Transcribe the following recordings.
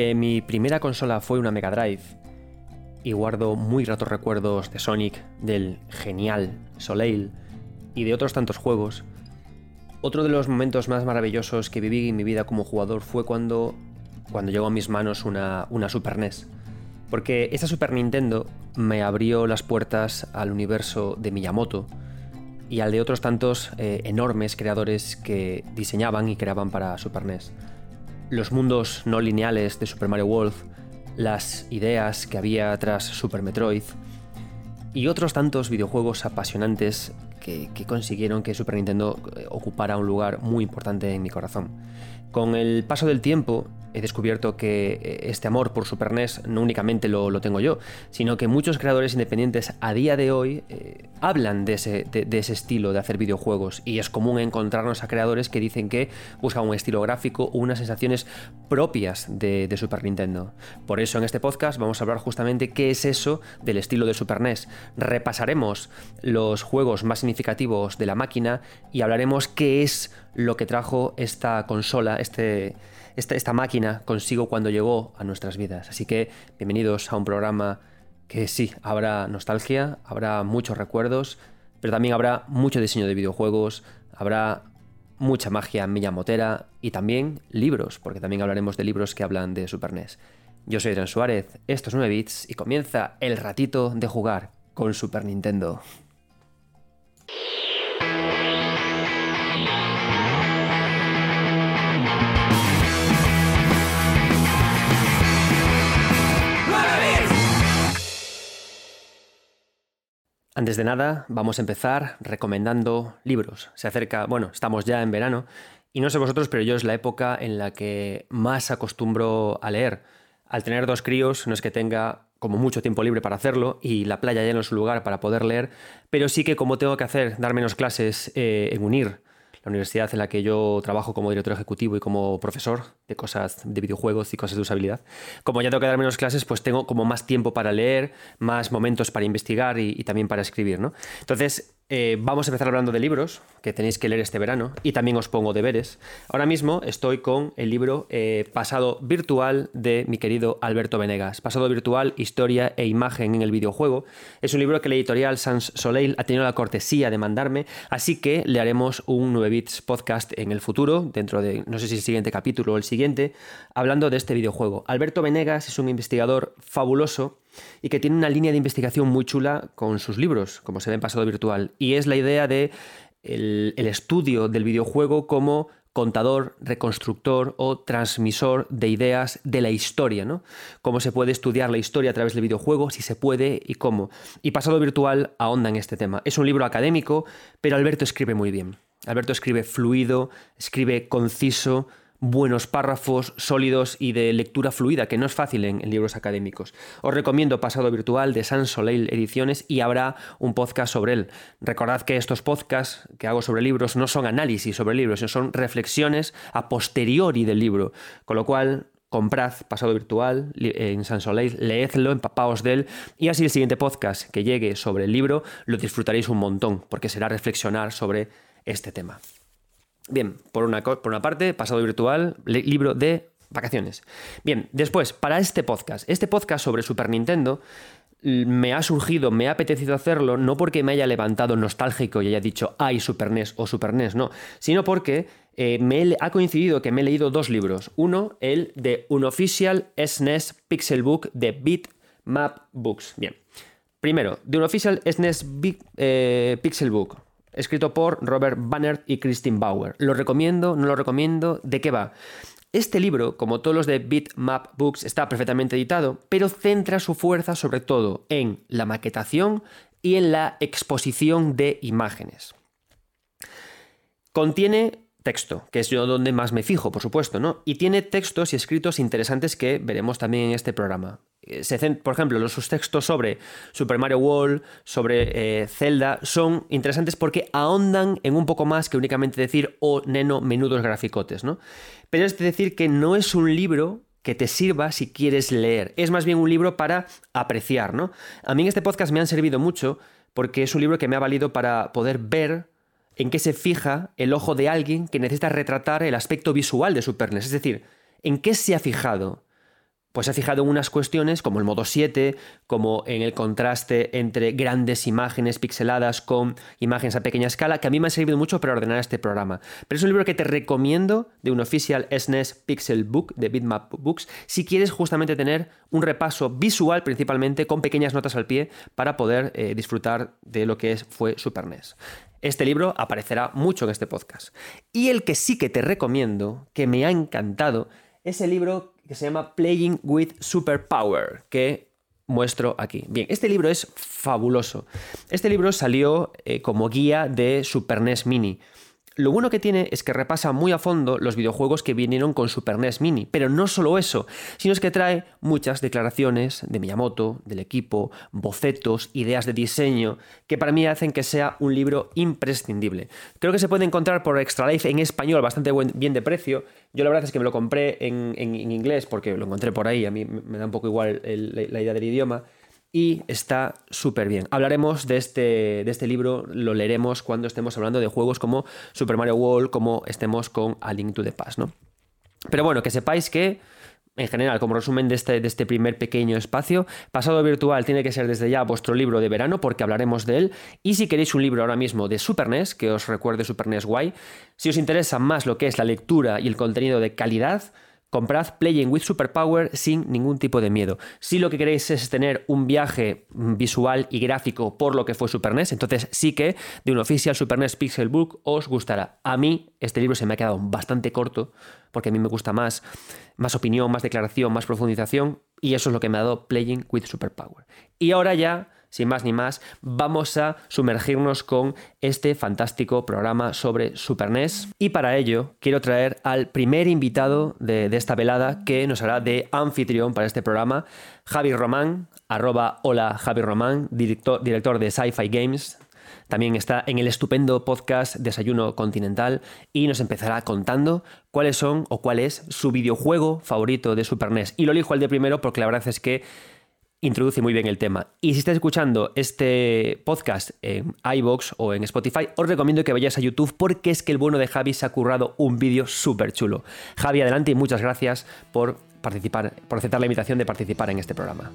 Mi primera consola fue una Mega Drive y guardo muy ratos recuerdos de Sonic, del genial Soleil y de otros tantos juegos, otro de los momentos más maravillosos que viví en mi vida como jugador fue cuando, cuando llegó a mis manos una, una Super NES. Porque esta Super Nintendo me abrió las puertas al universo de Miyamoto y al de otros tantos eh, enormes creadores que diseñaban y creaban para Super NES. Los mundos no lineales de Super Mario World, las ideas que había tras Super Metroid y otros tantos videojuegos apasionantes que, que, consiguieron que Super Nintendo eh, ocupara un lugar muy importante en mi corazón. Con el paso del tiempo he descubierto que eh, este amor por Super NES no únicamente lo, tengo yo, sino que muchos creadores independientes a día de hoy eh, hablan de ese, de, ese, estilo de hacer videojuegos y es común encontrarnos a creadores que dicen que buscan un estilo gráfico o unas sensaciones propias de, de, Super Nintendo. Por eso en este podcast vamos a hablar justamente qué es eso del estilo de Super NES. Repasaremos los juegos más significativos de la máquina y hablaremos qué es lo que trajo esta consola, este esta, máquina consigo cuando llegó a nuestras vidas. Así que bienvenidos a un programa que sí, habrá nostalgia, habrá muchos recuerdos, pero también habrá mucho diseño de videojuegos, habrá mucha magia motera y también libros, porque también hablaremos de libros que hablan de Super NES. Yo soy Adrián Suárez, esto es 9 bits y comienza el ratito de jugar con Super Nintendo. Antes de nada, vamos a empezar recomendando libros. Se acerca, bueno, estamos ya en verano y no sé vosotros, pero yo es la época en la que más acostumbro a leer. Al tener dos críos, no es que tenga como mucho tiempo libre para hacerlo y la playa ya no es un lugar para poder leer, pero sí que como tengo que hacer, dar menos clases eh, en unir la universidad en la que yo trabajo como director ejecutivo y como profesor de cosas de videojuegos y cosas de usabilidad. Como ya tengo que dar menos clases, pues tengo como más tiempo para leer, más momentos para investigar y, también para escribir, ¿no? Entonces, eh, vamos a empezar hablando de libros que tenéis que leer este verano y también os pongo deberes. Ahora mismo estoy con el libro eh, Pasado Virtual de mi querido Alberto Venegas. Pasado Virtual, Historia e Imagen en el videojuego. Es un libro que la editorial Sans Soleil ha tenido la cortesía de mandarme, así que le haremos un 9 bits podcast en el futuro, dentro de no sé si el siguiente capítulo o el siguiente, hablando de este videojuego. Alberto Venegas es un investigador fabuloso y que tiene una línea de investigación muy chula con sus libros, como se ve en pasado virtual. Y es la idea de el, estudio del videojuego como contador, reconstructor o transmisor de ideas de la historia, ¿no? Cómo se puede estudiar la historia a través del videojuego, si se puede y cómo. Y Pasado Virtual ahonda en este tema. Es un libro académico, pero Alberto escribe muy bien. Alberto escribe fluido, escribe conciso, buenos párrafos sólidos y de lectura fluida, que no es fácil en, libros académicos. Os recomiendo Pasado Virtual de Sans Soleil Ediciones y habrá un podcast sobre él. Recordad que estos podcasts que hago sobre libros no son análisis sobre libros, sino son reflexiones a posteriori del libro, con lo cual comprad Pasado Virtual en Sans Soleil, leedlo, empapaos de él y así el siguiente podcast que llegue sobre el libro lo disfrutaréis un montón, porque será reflexionar sobre este tema. Bien, por una, por una parte, pasado virtual, libro de vacaciones. Bien, después, para este podcast, este podcast sobre Super Nintendo me ha surgido, me ha apetecido hacerlo, no porque me haya levantado nostálgico y haya dicho, ay, Super NES o Super NES, no, sino porque eh, me ha coincidido que me he leído dos libros. Uno, el de Unofficial SNES Pixel Book de Bitmap Books. Bien, primero, de Unofficial SNES eh, Pixel Book escrito por Robert Bannert y Christine Bauer. ¿Lo recomiendo? ¿No lo recomiendo? ¿De qué va? Este libro, como todos los de Bitmap Books, está perfectamente editado, pero centra su fuerza sobre todo en la maquetación y en la exposición de imágenes. Contiene texto, que es yo donde más me fijo, por supuesto, ¿no? Y tiene textos y escritos interesantes que veremos también en este programa. Eh, por ejemplo, los sus textos sobre Super Mario World, sobre eh, Zelda, son interesantes porque ahondan en un poco más que únicamente decir, oh, neno, menudos graficotes, ¿no? Pero es decir que no es un libro que te sirva si quieres leer, es más bien un libro para apreciar, ¿no? A mí en este podcast me han servido mucho porque es un libro que me ha valido para poder ver en qué se fija el ojo de alguien que necesita retratar el aspecto visual de Super NES, es decir, en qué se ha fijado pues he fijado en unas cuestiones como el modo 7, como en el contraste entre grandes imágenes pixeladas con imágenes a pequeña escala, que a mí me ha servido mucho para ordenar este programa. Pero es un libro que te recomiendo de un oficial SNES Pixel Book de Bitmap Books si quieres justamente tener un repaso visual principalmente con pequeñas notas al pie para poder eh, disfrutar de lo que es, fue Super NES. Este libro aparecerá mucho en este podcast. Y el que sí que te recomiendo, que me ha encantado, es el libro que se llama Playing with Superpower, que muestro aquí. Bien, este libro es fabuloso. Este libro salió eh, como guía de Super NES Mini. Lo bueno que tiene es que repasa muy a fondo los videojuegos que vinieron con Super NES Mini, pero no solo eso, sino es que trae muchas declaraciones de Miyamoto, del equipo, bocetos, ideas de diseño, que para mí hacen que sea un libro imprescindible. Creo que se puede encontrar por Extra Life en español bastante bien de precio. Yo la verdad es que me lo compré en, inglés porque lo encontré por ahí, a mí me da un poco igual la idea del idioma y está súper bien. Hablaremos de este, de este libro, lo leeremos cuando estemos hablando de juegos como Super Mario World, como estemos con A Link to the Past, ¿no? Pero bueno, que sepáis que, en general, como resumen de este, de este primer pequeño espacio, Pasado Virtual tiene que ser desde ya vuestro libro de verano, porque hablaremos de él. Y si queréis un libro ahora mismo de Super NES, que os recuerde Super NES Guay, si os interesa más lo que es la lectura y el contenido de calidad, comprad Playing with Superpower sin ningún tipo de miedo. Si lo que queréis es tener un viaje visual y gráfico por lo que fue Super NES, entonces sí que de un oficial Super NES Pixel Book os gustará. A mí este libro se me ha quedado bastante corto porque a mí me gusta más, más opinión, más declaración, más profundización y eso es lo que me ha dado Playing with Superpower. Y ahora ya sin más ni más, vamos a sumergirnos con este fantástico programa sobre Super NES. Y para ello quiero traer al primer invitado de, esta velada que nos hará de anfitrión para este programa, Javi Román, arroba hola Javi Román, director, director de Sci-Fi Games, también está en el estupendo podcast Desayuno Continental y nos empezará contando cuáles son o cuál es su videojuego favorito de Super NES. Y lo elijo el de primero porque la verdad es que introduce muy bien el tema. Y si estás escuchando este podcast en iBox o en Spotify, os recomiendo que vayáis a YouTube porque es que el bueno de Javi se ha currado un vídeo súper chulo. Javi, adelante y muchas gracias por participar, por aceptar la invitación de participar en este programa.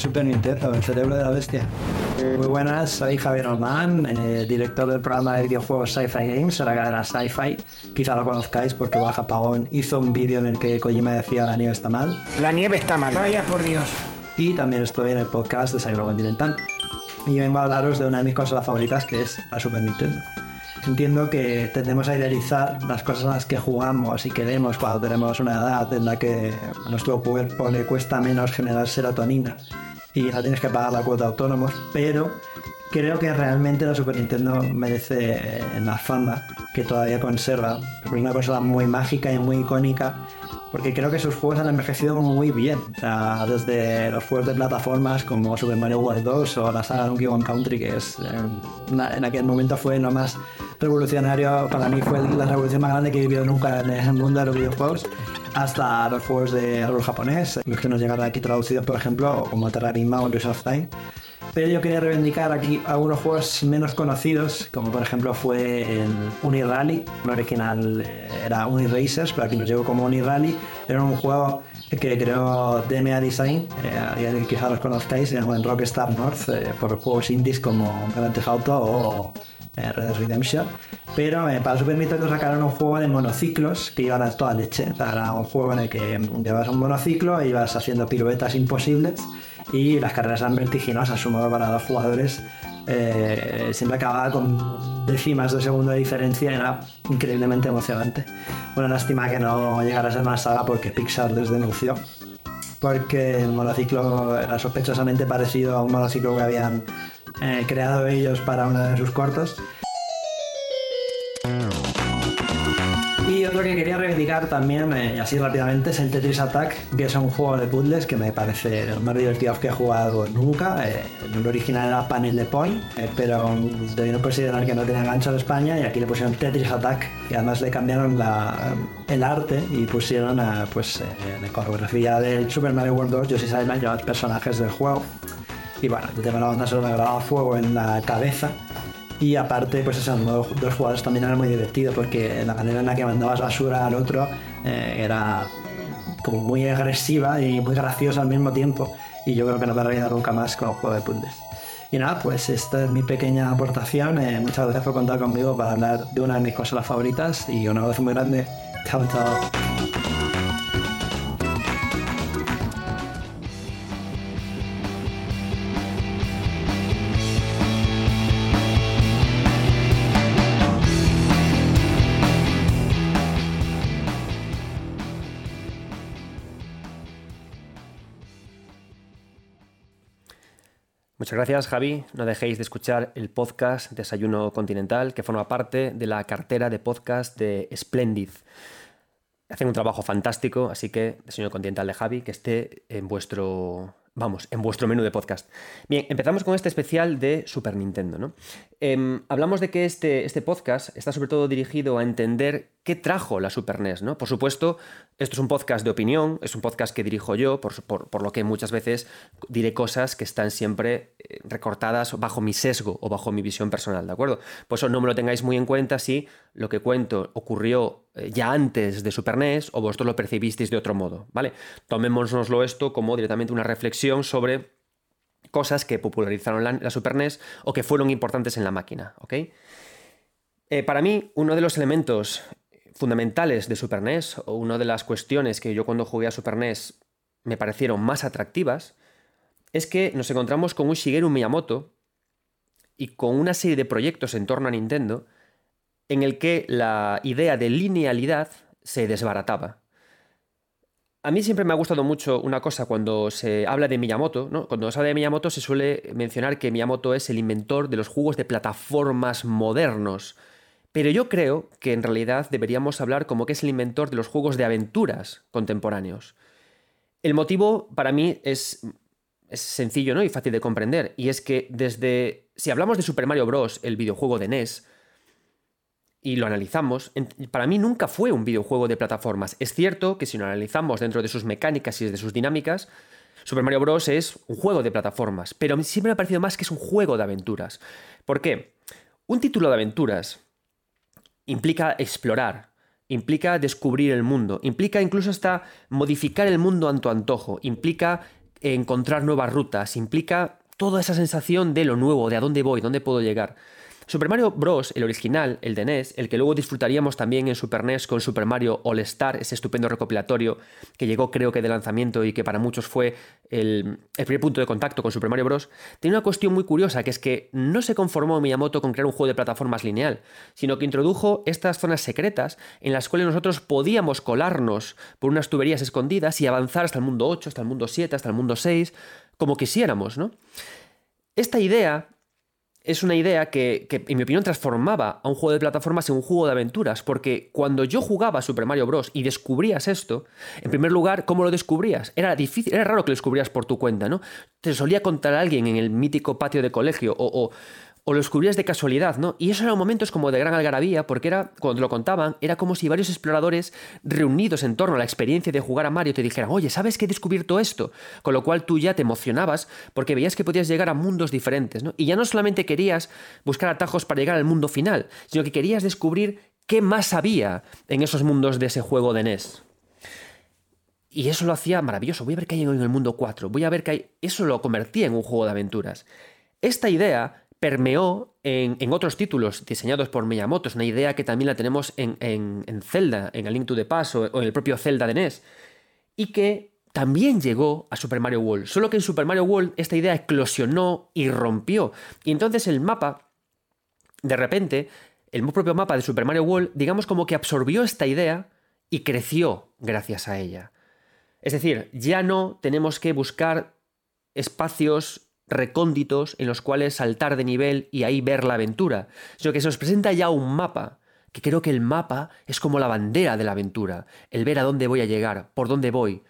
Super Nintendo, el cerebro de la bestia. Muy buenas, soy Javier Román, eh, director del programa de videojuegos Sci-Fi Games, la cadena Sci-Fi. Quizá lo conozcáis porque Baja Pagón hizo un vídeo en el que Kojima decía la nieve está mal. La nieve está mal. Vaya por Dios. Y también estoy en el podcast de Cyber Continental. Y vengo a hablaros de una de mis cosas favoritas que es la Super Nintendo. Entiendo que tendemos a idealizar las cosas en las que jugamos y queremos cuando tenemos una edad en la que a nuestro cuerpo le cuesta menos generar serotonina y ya tienes que pagar la cuota de autónomos, pero creo que realmente la Super Nintendo merece la fama que todavía conserva. Es una cosa muy mágica y muy icónica, porque creo que sus juegos han envejecido muy bien. desde los juegos de plataformas como Super Mario World 2 o la saga Donkey Kong Country, que es eh, en aquel momento fue lo más revolucionario, para mí fue la revolución más grande que he vivido nunca en el mundo de los videojuegos hasta los juegos de árbol japonés, los que nos llegaron aquí traducidos, por ejemplo, como Terrarima o Rise of Time. Pero yo quería reivindicar aquí algunos juegos menos conocidos, como por ejemplo fue el Unirally. El original eh, era Uniracers, pero aquí nos llegó como Unirally. Era un juego que creó DMA Design, eh, quizás los conozcáis, en Rockstar North, eh, por juegos indies como Grand Theft Auto o Red Dead Redemption. Pero eh, para Super Nintendo sacaron un juego de monociclos que iban a toda leche. era un juego en el que llevas un monociclo e ibas haciendo piruetas imposibles y las carreras eran vertiginosas, sumado para dos jugadores. Eh, siempre acababa con décimas de segundo de diferencia, era increíblemente emocionante. Una lástima que no llegara a ser más saga porque Pixar les denunció. Porque el monociclo era sospechosamente parecido a un monociclo que habían eh, creado ellos para uno de sus cortos. Y otro que que quería reivindicar también, eh, así rápidamente, es el Tetris Attack, que es un juego de puzzles que me parece los más divertidos que he jugado nunca. Eh, el original era Panel de Point, eh, pero debieron considerar que no tenía gancho en España y aquí le pusieron Tetris Attack y además le cambiaron el arte y pusieron pues, la coreografía del Super Mario World 2, yo sí sabes los personajes del juego. Y bueno, yo tengo la banda sonora grababa fuego en la cabeza y aparte, pues esos dos, jugadores también era muy divertido porque la manera en la que mandabas basura al otro eh, era como muy agresiva y muy graciosa al mismo tiempo. Y yo creo que no me olvidar nunca más con el juego de puzzles. Y nada, pues esta es mi pequeña aportación. Eh, muchas gracias por contar conmigo para hablar de una de mis consolas favoritas y un abrazo muy grande. Chao, chao. Muchas gracias, Javi. No dejéis de escuchar el podcast Desayuno Continental, que forma parte de la cartera de podcast de Splendid. Hacen un trabajo fantástico, así que Desayuno Continental de Javi, que esté en vuestro vamos, en vuestro menú de podcast. Bien, empezamos con este especial de Super Nintendo. ¿no? Em, hablamos de que este, este podcast está sobre todo dirigido a entender qué trajo la Super NES. ¿no? Por supuesto, esto es un podcast de opinión, es un podcast que dirijo yo, por, por, lo que muchas veces diré cosas que están siempre eh, recortadas bajo mi sesgo o bajo mi visión personal, ¿de acuerdo? Por eso no me lo tengáis muy en cuenta si lo que cuento ocurrió eh, ya antes de Super NES o vosotros lo percibisteis de otro modo, ¿vale? Tomémonoslo esto como directamente una reflexión sobre cosas que popularizaron la, Super NES o que fueron importantes en la máquina, ¿ok? Eh, para mí, uno de los elementos fundamentales de Super NES, o una de las cuestiones que yo cuando jugué a Super NES me parecieron más atractivas, es que nos encontramos con un Shigeru Miyamoto y con una serie de proyectos en torno a Nintendo en el que la idea de linealidad se desbarataba. A mí siempre me ha gustado mucho una cosa cuando se habla de Miyamoto, ¿no? Cuando se habla de Miyamoto se suele mencionar que Miyamoto es el inventor de los juegos de plataformas modernos. Pero yo creo que en realidad deberíamos hablar como que es el inventor de los juegos de aventuras contemporáneos. El motivo para mí es, es sencillo ¿no? y fácil de comprender, y es que desde, si hablamos de Super Mario Bros., el videojuego de NES, y lo analizamos, para mí nunca fue un videojuego de plataformas. Es cierto que si lo analizamos dentro de sus mecánicas y de sus dinámicas, Super Mario Bros. es un juego de plataformas, pero siempre me ha parecido más que es un juego de aventuras. ¿Por qué? Un título de aventuras implica explorar, implica descubrir el mundo, implica incluso hasta modificar el mundo a tu antojo, implica encontrar nuevas rutas, implica toda esa sensación de lo nuevo, de a dónde voy, dónde puedo llegar. Super Mario Bros., el original, el de NES, el que luego disfrutaríamos también en Super NES con Super Mario All Star, ese estupendo recopilatorio que llegó creo que de lanzamiento y que para muchos fue el, primer punto de contacto con Super Mario Bros., tiene una cuestión muy curiosa, que es que no se conformó Miyamoto con crear un juego de plataformas lineal, sino que introdujo estas zonas secretas en las cuales nosotros podíamos colarnos por unas tuberías escondidas y avanzar hasta el mundo 8, hasta el mundo 7, hasta el mundo 6, como quisiéramos, ¿no? Esta idea es una idea que, en mi opinión, transformaba a un juego de plataformas en un juego de aventuras, porque cuando yo jugaba Super Mario Bros. y descubrías esto, en primer lugar, ¿cómo lo descubrías? Era difícil, era raro que lo descubrías por tu cuenta, ¿no? Te solía contar a alguien en el mítico patio de colegio o o lo descubrías de casualidad, ¿no? Y eso eran momentos como de gran algarabía, porque era, cuando lo contaban, era como si varios exploradores reunidos en torno a la experiencia de jugar a Mario te dijeran, oye, ¿sabes que he descubierto esto? Con lo cual tú ya te emocionabas porque veías que podías llegar a mundos diferentes, ¿no? Y ya no solamente querías buscar atajos para llegar al mundo final, sino que querías descubrir qué más había en esos mundos de ese juego de NES. Y eso lo hacía maravilloso. Voy a ver qué hay en el mundo 4. Voy a ver qué hay. Eso lo convertía en un juego de aventuras. Esta idea permeó en, otros títulos diseñados por Miyamoto. Es una idea que también la tenemos en, Zelda, en el Link to the Past o, en el propio Zelda de NES. Y que también llegó a Super Mario World. Solo que en Super Mario World esta idea eclosionó y rompió. Y entonces el mapa, de repente, el propio mapa de Super Mario World, digamos como que absorbió esta idea y creció gracias a ella. Es decir, ya no tenemos que buscar espacios recónditos en los cuales saltar de nivel y ahí ver la aventura, sino que se nos presenta ya un mapa que creo que el mapa es como la bandera de la aventura, el ver a dónde voy a llegar, por dónde voy.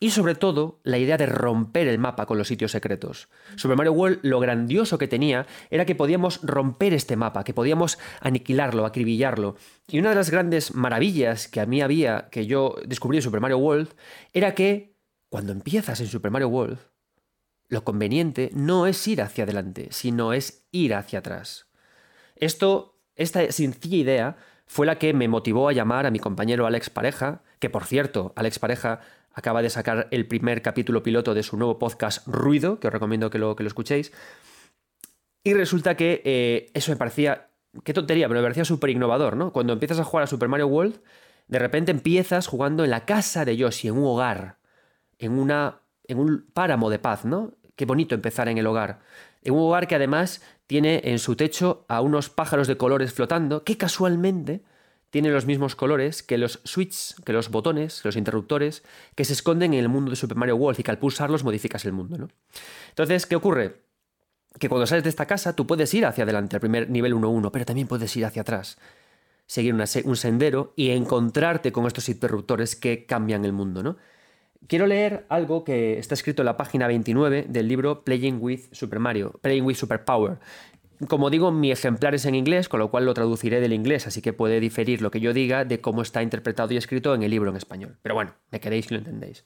Y sobre todo, la idea de romper el mapa con los sitios secretos. Super Mario World lo grandioso que tenía era que podíamos romper este mapa, que podíamos aniquilarlo, acribillarlo. Y una de las grandes maravillas que a mí había, que yo descubrí en Super Mario World, era que cuando empiezas en Super Mario World, lo conveniente no es ir hacia adelante, sino es ir hacia atrás. Esto, esta sencilla idea fue la que me motivó a llamar a mi compañero Alex Pareja, que por cierto, Alex Pareja acaba de sacar el primer capítulo piloto de su nuevo podcast Ruido, que os recomiendo que lo, que lo escuchéis. Y resulta que eh, eso me parecía, qué tontería, pero me parecía súper innovador, ¿no? Cuando empiezas a jugar a Super Mario World, de repente empiezas jugando en la casa de Yoshi, en un hogar, en, una, en un páramo de paz, ¿no? Qué bonito empezar en el hogar. En un hogar que además tiene en su techo a unos pájaros de colores flotando, que casualmente tienen los mismos colores que los switches, que los botones, los interruptores, que se esconden en el mundo de Super Mario World y que al pulsarlos modificas el mundo. ¿no? Entonces, ¿qué ocurre? Que cuando sales de esta casa tú puedes ir hacia adelante, al primer nivel 1-1, pero también puedes ir hacia atrás, seguir un sendero y encontrarte con estos interruptores que cambian el mundo. ¿no? Quiero leer algo que está escrito en la página 29 del libro Playing with Super Mario, Playing with Super Power. Como digo, mi ejemplar es en inglés, con lo cual lo traduciré del inglés, así que puede diferir lo que yo diga de cómo está interpretado y escrito en el libro en español. Pero bueno, me queréis y lo entendéis.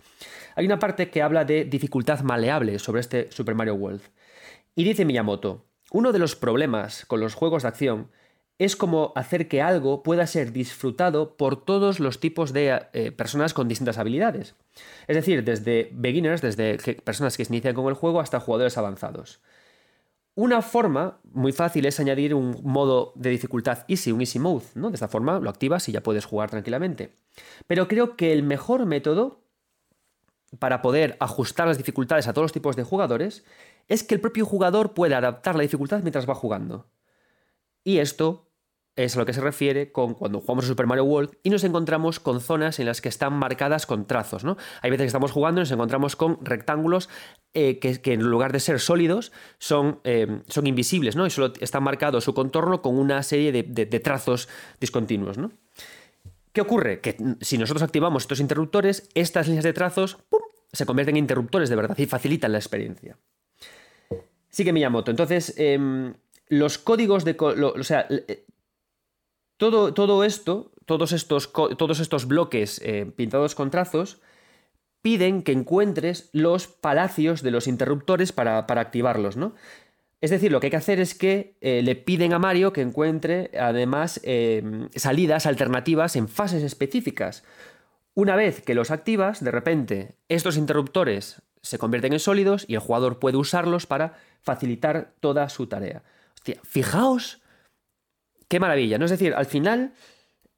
Hay una parte que habla de dificultad maleable sobre este Super Mario World. Y dice Miyamoto, uno de los problemas con los juegos de acción es como hacer que algo pueda ser disfrutado por todos los tipos de eh, personas con distintas habilidades. Es decir, desde beginners, desde personas que se inician con el juego, hasta jugadores avanzados. Una forma muy fácil es añadir un modo de dificultad easy, un easy mode, ¿no? De esta forma lo activas y ya puedes jugar tranquilamente. Pero creo que el mejor método para poder ajustar las dificultades a todos los tipos de jugadores es que el propio jugador pueda adaptar la dificultad mientras va jugando. Y esto es a lo que se refiere con cuando jugamos a Super Mario World y nos encontramos con zonas en las que están marcadas con trazos. ¿no? Hay veces que estamos jugando y nos encontramos con rectángulos eh, que, en lugar de ser sólidos son, eh, son invisibles ¿no? y solo está marcado su contorno con una serie de, trazos discontinuos. ¿no? ¿Qué ocurre? Que si nosotros activamos estos interruptores, estas líneas de trazos se convierten en interruptores de verdad y facilitan la experiencia. Sigue Miyamoto. Entonces, em, los códigos de... o sea, todo, esto, todos estos, todos estos bloques eh, pintados con trazos, piden que encuentres los palacios de los interruptores para, activarlos, ¿no? Es decir, lo que hay que hacer es que eh, le piden a Mario que encuentre además em, salidas alternativas en fases específicas. Una vez que los activas, de repente estos interruptores se convierten en sólidos y el jugador puede usarlos para facilitar toda su tarea. Fijaos qué maravilla, ¿no? Es decir, al final,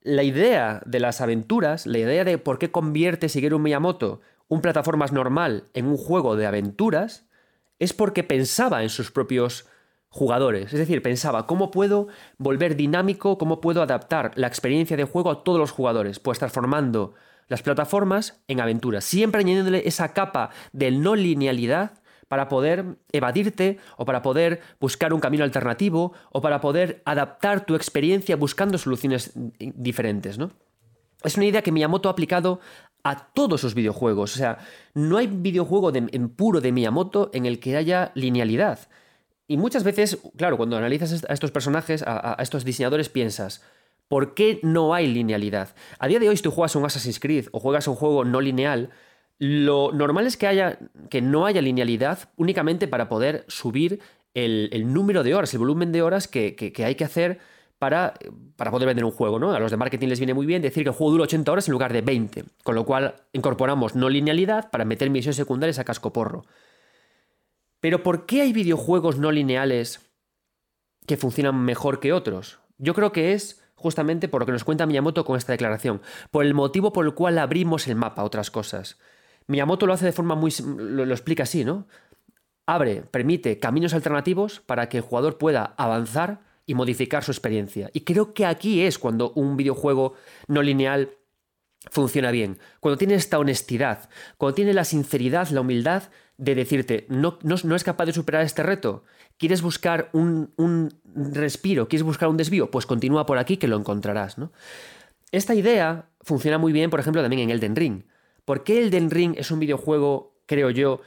la idea de las aventuras, la idea de por qué convierte Shigeru Miyamoto un plataformas normal en un juego de aventuras, es porque pensaba en sus propios jugadores. Es decir, pensaba, ¿cómo puedo volver dinámico, cómo puedo adaptar la experiencia de juego a todos los jugadores? Pues transformando las plataformas en aventuras, siempre añadiéndole esa capa de no linealidad para poder evadirte o para poder buscar un camino alternativo o para poder adaptar tu experiencia buscando soluciones diferentes, ¿no? Es una idea que Miyamoto ha aplicado a todos sus videojuegos. O sea, no hay videojuego en puro de Miyamoto en el que haya linealidad. Y muchas veces, claro, cuando analizas a estos personajes, a, a estos diseñadores, piensas, ¿por qué no hay linealidad? A día de hoy, si tú juegas un Assassin's Creed o juegas un juego no lineal, lo normal es que, haya, que no haya linealidad únicamente para poder subir el, número de horas, el volumen de horas que, hay que hacer para, para, poder vender un juego. ¿no? A los de marketing les viene muy bien decir que el juego dura 80 horas en lugar de 20, con lo cual incorporamos no linealidad para meter misiones secundarias a cascoporro. Pero ¿por qué hay videojuegos no lineales que funcionan mejor que otros? Yo creo que es justamente por lo que nos cuenta Miyamoto con esta declaración, por el motivo por el cual abrimos el mapa a otras cosas. Miyamoto lo hace de forma muy... lo, explica así, ¿no? Abre, permite caminos alternativos para que el jugador pueda avanzar y modificar su experiencia. Y creo que aquí es cuando un videojuego no lineal funciona bien. Cuando tiene esta honestidad, cuando tiene la sinceridad, la humildad de decirte, no, no, es capaz de superar este reto, quieres buscar un, un, respiro, quieres buscar un desvío, pues continúa por aquí que lo encontrarás. ¿no? Esta idea funciona muy bien, por ejemplo, también en Elden Ring. ¿Por qué Elden Ring es un videojuego, creo yo,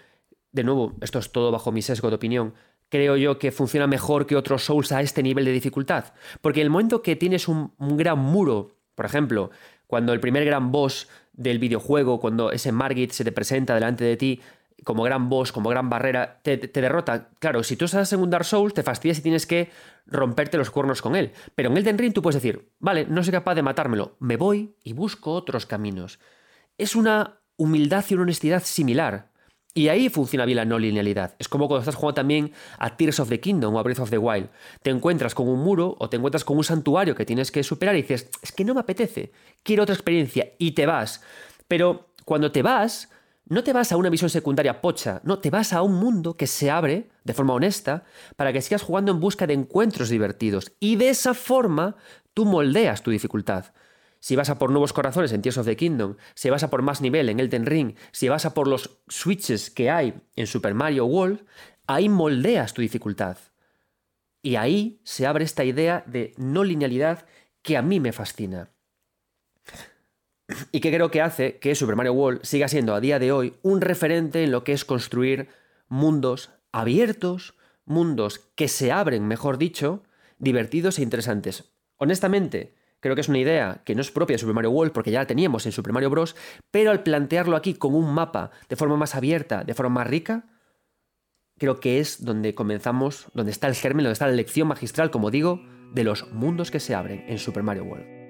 de nuevo, esto es todo bajo mi sesgo de opinión, creo yo que funciona mejor que otros Souls a este nivel de dificultad? Porque el momento que tienes un, un gran muro, por ejemplo, cuando el primer gran boss del videojuego, cuando ese Margit se te presenta delante de ti, como gran boss, como gran barrera, te, derrota. Claro, si tú estás en un Dark Souls, te fastidias y tienes que romperte los cuernos con él. Pero en Elden Ring tú puedes decir, vale, no soy capaz de matármelo, me voy y busco otros caminos. Es una humildad y una honestidad similar. Y ahí funciona bien la no linealidad. Es como cuando estás jugando también a Tears of the Kingdom o a Breath of the Wild. Te encuentras con un muro o te encuentras con un santuario que tienes que superar y dices, es que no me apetece, quiero otra experiencia y te vas. Pero cuando te vas, no te vas a una visión secundaria pocha, no, te vas a un mundo que se abre de forma honesta para que sigas jugando en busca de encuentros divertidos. Y de esa forma tú moldeas tu dificultad. Si vas a por nuevos corazones en Tears of the Kingdom, si vas a por más nivel en Elden Ring, si vas a por los switches que hay en Super Mario World, ahí moldeas tu dificultad. Y ahí se abre esta idea de no linealidad que a mí me fascina y que creo que hace que Super Mario World siga siendo a día de hoy un referente en lo que es construir mundos abiertos, mundos que se abren, mejor dicho, divertidos e interesantes. Honestamente, creo que es una idea que no es propia de Super Mario World porque ya la teníamos en Super Mario Bros., pero al plantearlo aquí con un mapa de forma más abierta, de forma más rica, creo que es donde comenzamos, donde está el germen, donde está la lección magistral, como digo, de los mundos que se abren en Super Mario World.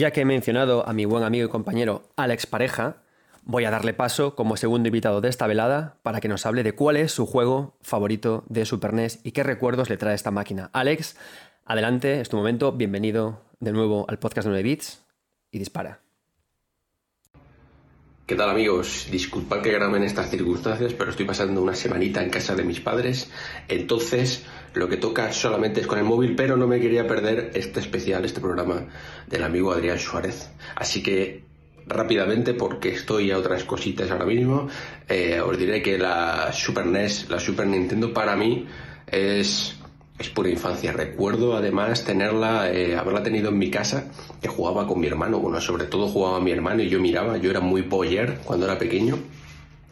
Ya que he mencionado a mi buen amigo y compañero Alex Pareja, voy a darle paso como segundo invitado de esta velada para que nos hable de cuál es su juego favorito de Super NES y qué recuerdos le trae esta máquina. Alex, adelante, es tu momento, bienvenido de nuevo al podcast 9 Bits y dispara. ¿Qué tal amigos? Disculpad que grabe en estas circunstancias, pero estoy pasando una semanita en casa de mis padres, entonces lo que toca solamente es con el móvil, pero no me quería perder este especial, este programa del amigo Adrián Suárez. Así que rápidamente, porque estoy a otras cositas ahora mismo, eh, os diré que la Super NES, la Super Nintendo para mí es es pura infancia. Recuerdo además tenerla, eh, haberla tenido en mi casa, que jugaba con mi hermano. Bueno, sobre todo jugaba mi hermano y yo miraba. Yo era muy boyer cuando era pequeño.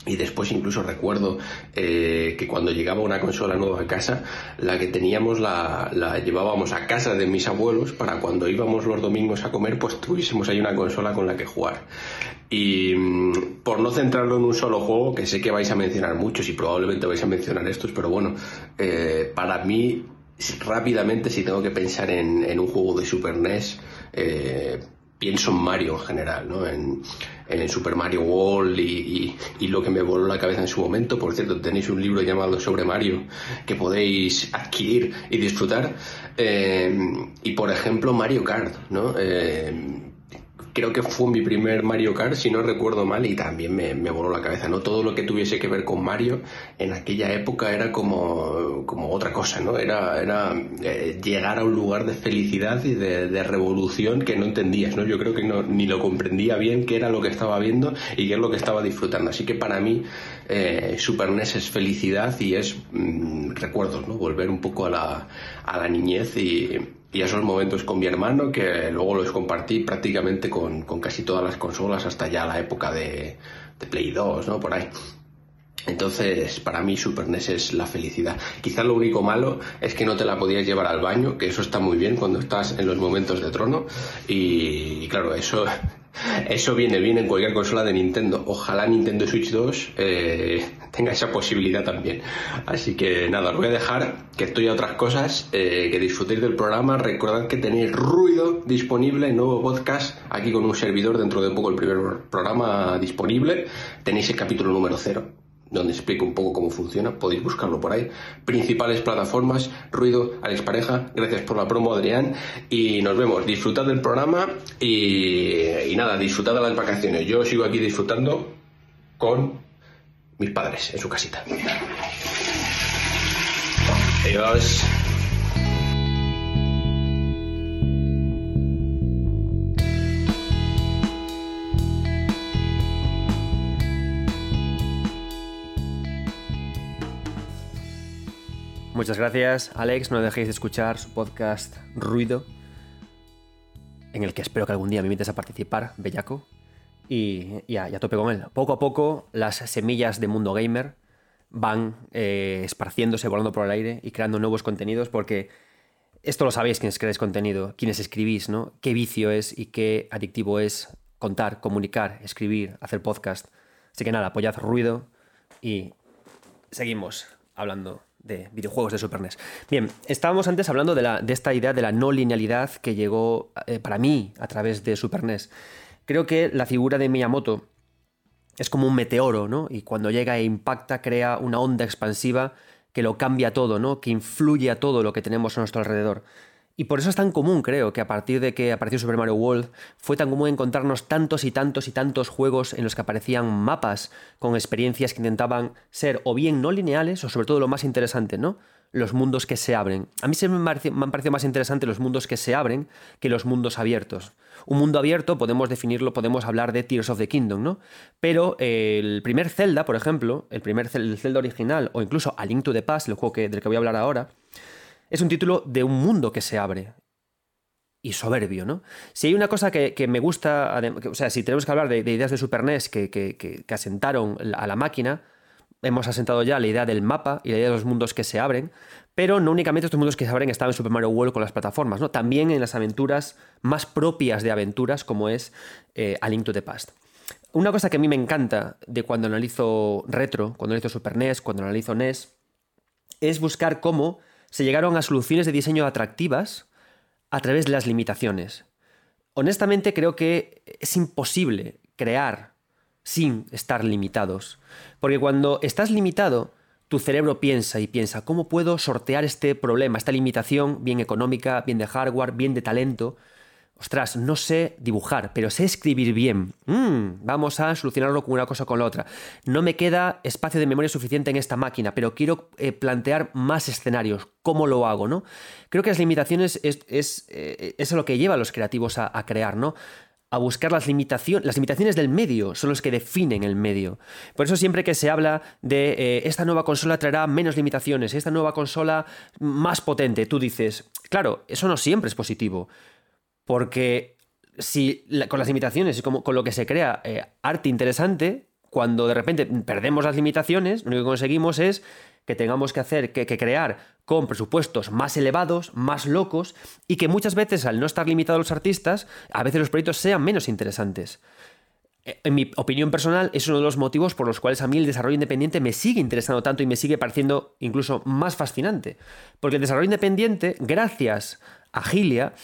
Y después incluso recuerdo eh, que cuando llegaba una consola nueva a casa, la que teníamos la, la, llevábamos a casa de mis abuelos para cuando íbamos los domingos a comer, pues tuviésemos ahí una consola con la que jugar. Y mm, por no centrarlo en un solo juego, que sé que vais a mencionar muchos y probablemente vais a mencionar estos, pero bueno, eh, para mí rápidamente, si tengo que pensar en, un juego de Super NES, eh, pienso en Mario en general, ¿no? En, en Super Mario World y, lo que me voló la cabeza en su momento. Por cierto, tenéis un libro llamado Sobre Mario que podéis adquirir y disfrutar. Eh, y por ejemplo, Mario Kart, ¿no? Eh, creo que fue mi primer Mario Kart, si no recuerdo mal, y también me, voló la cabeza, ¿no? Todo lo que tuviese que ver con Mario en aquella época era como, como otra cosa, ¿no? Era, era eh, llegar a un lugar de felicidad y de, revolución que no entendías, ¿no? Yo creo que no, ni lo comprendía bien qué era lo que estaba viendo y qué es lo que estaba disfrutando. Así que para mí eh, Super NES es felicidad y es mm, recuerdos, ¿no? Volver un poco a la, a la niñez y y esos momentos con mi hermano que luego los compartí prácticamente con, con casi todas las consolas hasta ya la época de, de Play 2, ¿no? Por ahí. Entonces, para mí Super NES es la felicidad. Quizás lo único malo es que no te la podías llevar al baño, que eso está muy bien cuando estás en los momentos de trono. Y, claro, eso, eso viene bien en cualquier consola de Nintendo. Ojalá Nintendo Switch 2 eh, tenga esa posibilidad también. Así que nada, os voy a dejar que estoy a otras cosas, eh, que disfrutéis del programa. Recordad que tenéis ruido disponible, nuevo podcast, aquí con un servidor dentro de poco el primer programa disponible. Tenéis el capítulo número 0 donde explico un poco cómo funciona. Podéis buscarlo por ahí. Principales plataformas, Ruido, Alex Pareja. Gracias por la promo, Adrián. Y nos vemos. Disfrutad del programa y, y nada, disfrutad de las vacaciones. Yo sigo aquí disfrutando con mis padres en su casita. Adiós. Muchas gracias, Alex. No dejéis de escuchar su podcast Ruido, en el que espero que algún día me invites a participar, bellaco. Y ya, ya tope con él. Poco a poco, las semillas de mundo gamer van eh, esparciéndose, volando por el aire y creando nuevos contenidos, porque esto lo sabéis quienes creáis contenido, quienes escribís, ¿no? Qué vicio es y qué adictivo es contar, comunicar, escribir, hacer podcast. Así que nada, apoyad ruido y seguimos hablando de videojuegos de Super NES. Bien, estábamos antes hablando de, la, de esta idea de la no linealidad que llegó eh, para mí a través de Super NES. Creo que la figura de Miyamoto es como un meteoro, ¿no? Y cuando llega e impacta crea una onda expansiva que lo cambia todo, ¿no? Que influye a todo lo que tenemos a nuestro alrededor. Y por eso es tan común, creo, que a partir de que apareció Super Mario World, fue tan común encontrarnos tantos y tantos y tantos juegos en los que aparecían mapas con experiencias que intentaban ser o bien no lineales, o sobre todo lo más interesante, ¿no? Los mundos que se abren. A mí me, han parecido más interesantes los mundos que se abren que los mundos abiertos. Un mundo abierto, podemos definirlo, podemos hablar de Tears of the Kingdom, ¿no? Pero el primer Zelda, por ejemplo, el primer Zelda original, o incluso A Link to the Past, el juego que, del que voy a hablar ahora, es un título de un mundo que se abre. Y soberbio, ¿no? Si hay una cosa que, me gusta, o sea, si tenemos que hablar de, ideas de Super NES que, que, asentaron a la máquina, hemos asentado ya la idea del mapa y la idea de los mundos que se abren, pero no únicamente estos mundos que se estaban en Super Mario World con las plataformas, ¿no? También en las aventuras más propias de aventuras como es eh, A Link to the Past. Una cosa que a mí me encanta de cuando analizo retro, cuando analizo Super NES, cuando analizo NES, es buscar cómo se llegaron a soluciones de diseño atractivas a través de las limitaciones. Honestamente creo que es imposible crear sin estar limitados. Porque cuando estás limitado, tu cerebro piensa y piensa, ¿cómo puedo sortear este problema, esta limitación, bien económica, bien de hardware, bien de talento? ostras, no sé dibujar, pero sé escribir bien. Mm, vamos a solucionarlo con una cosa o con la otra. No me queda espacio de memoria suficiente en esta máquina, pero quiero eh, plantear más escenarios. ¿Cómo lo hago? ¿no? Creo que las limitaciones es, es, eh, lo que lleva a los creativos a, crear, ¿no? A buscar las limitaciones. Las limitaciones del medio son los que definen el medio. Por eso siempre que se habla de eh, esta nueva consola traerá menos limitaciones, esta nueva consola más potente, tú dices, claro, eso no siempre es positivo. Porque si con las limitaciones y con, lo que se crea eh, arte interesante, cuando de repente perdemos las limitaciones, lo único que conseguimos es que tengamos que hacer, que, crear con presupuestos más elevados, más locos, y que muchas veces al no estar limitados los artistas, a veces los proyectos sean menos interesantes. Eh, en mi opinión personal, es uno de los motivos por los cuales a mí el desarrollo independiente me sigue interesando tanto y me sigue pareciendo incluso más fascinante. Porque el desarrollo independiente, gracias a Gilia,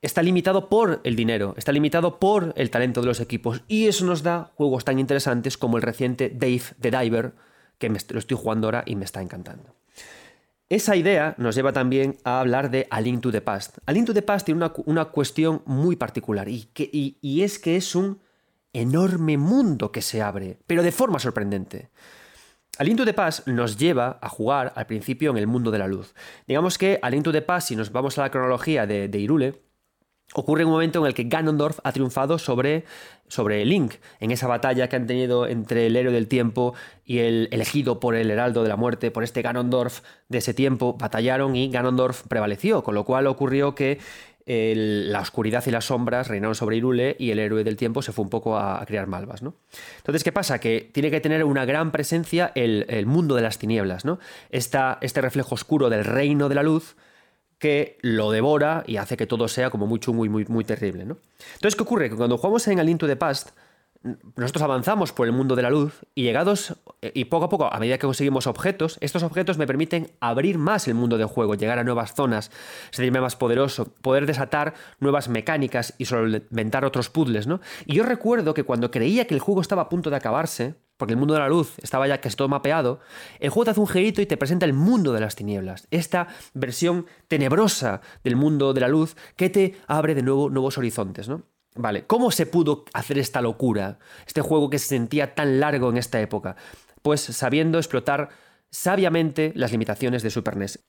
está limitado por el dinero, está limitado por el talento de los equipos. Y eso nos da juegos tan interesantes como el reciente Dave the Diver, que me, lo estoy jugando ahora y me está encantando. Esa idea nos lleva también a hablar de A Link to the Past. A to the Past tiene una, cuestión muy particular y, que, y es que es un enorme mundo que se abre, pero de forma sorprendente. A Link to the Past nos lleva a jugar al principio en el mundo de la luz. Digamos que A Link to the Past, si nos vamos a la cronología de, de Irule, ocurre un momento en el que Ganondorf ha triunfado sobre, sobre Link, en esa batalla que han tenido entre el héroe del tiempo y el elegido por el heraldo de la muerte, por este Ganondorf de ese tiempo, batallaron y Ganondorf prevaleció, con lo cual ocurrió que la oscuridad y las sombras reinaron sobre Irule y el héroe del tiempo se fue un poco a, crear malvas. ¿no? Entonces, ¿qué pasa? Que tiene que tener una gran presencia el, mundo de las tinieblas, ¿no? este reflejo oscuro del reino de la luz que lo devora y hace que todo sea como muy chungo y muy, muy terrible. ¿no? Entonces, ¿qué ocurre? Que cuando jugamos en Aliento de Past, nosotros avanzamos por el mundo de la luz y llegados, eh, y poco a poco, a medida que conseguimos objetos, estos objetos me permiten abrir más el mundo del juego, llegar a nuevas zonas, sentirme más poderoso, poder desatar nuevas mecánicas y solventar otros puzzles, ¿no? Y yo recuerdo que cuando creía que el juego estaba a punto de acabarse, porque el mundo de la luz estaba ya casi todo mapeado, el juego te hace un girito y te presenta el mundo de las tinieblas, esta versión tenebrosa del mundo de la luz que te abre de nuevo nuevos horizontes, ¿no? Vale, ¿cómo se pudo hacer esta locura? Este juego que se sentía tan largo en esta época. Pues sabiendo explotar sabiamente las limitaciones de Super NES.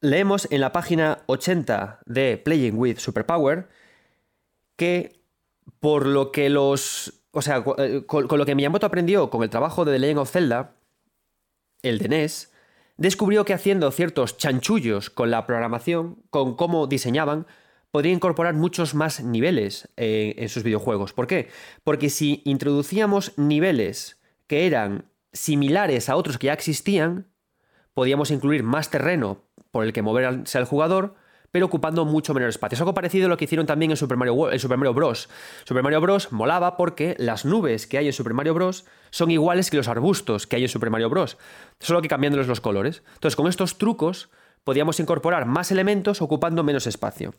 Leemos en la página 80 de Playing with Superpower que por lo que los... O sea, eh, con, lo que Miyamoto aprendió con el trabajo de The Legend of Zelda, el de NES, descubrió que haciendo ciertos chanchullos con la programación, con cómo diseñaban, podría incorporar muchos más niveles eh, en sus videojuegos. ¿Por qué? Porque si introducíamos niveles que eran similares a otros que ya existían, podíamos incluir más terreno por el que moverse al jugador, pero ocupando mucho menor espacio. Es algo parecido a lo que hicieron también en Super Mario, en Super Mario Bros. Super Mario Bros. molaba porque las nubes que hay en Super Mario Bros. son iguales que los arbustos que hay en Super Mario Bros. Solo que cambiándoles los colores. Entonces, con estos trucos podíamos incorporar más elementos ocupando menos espacio.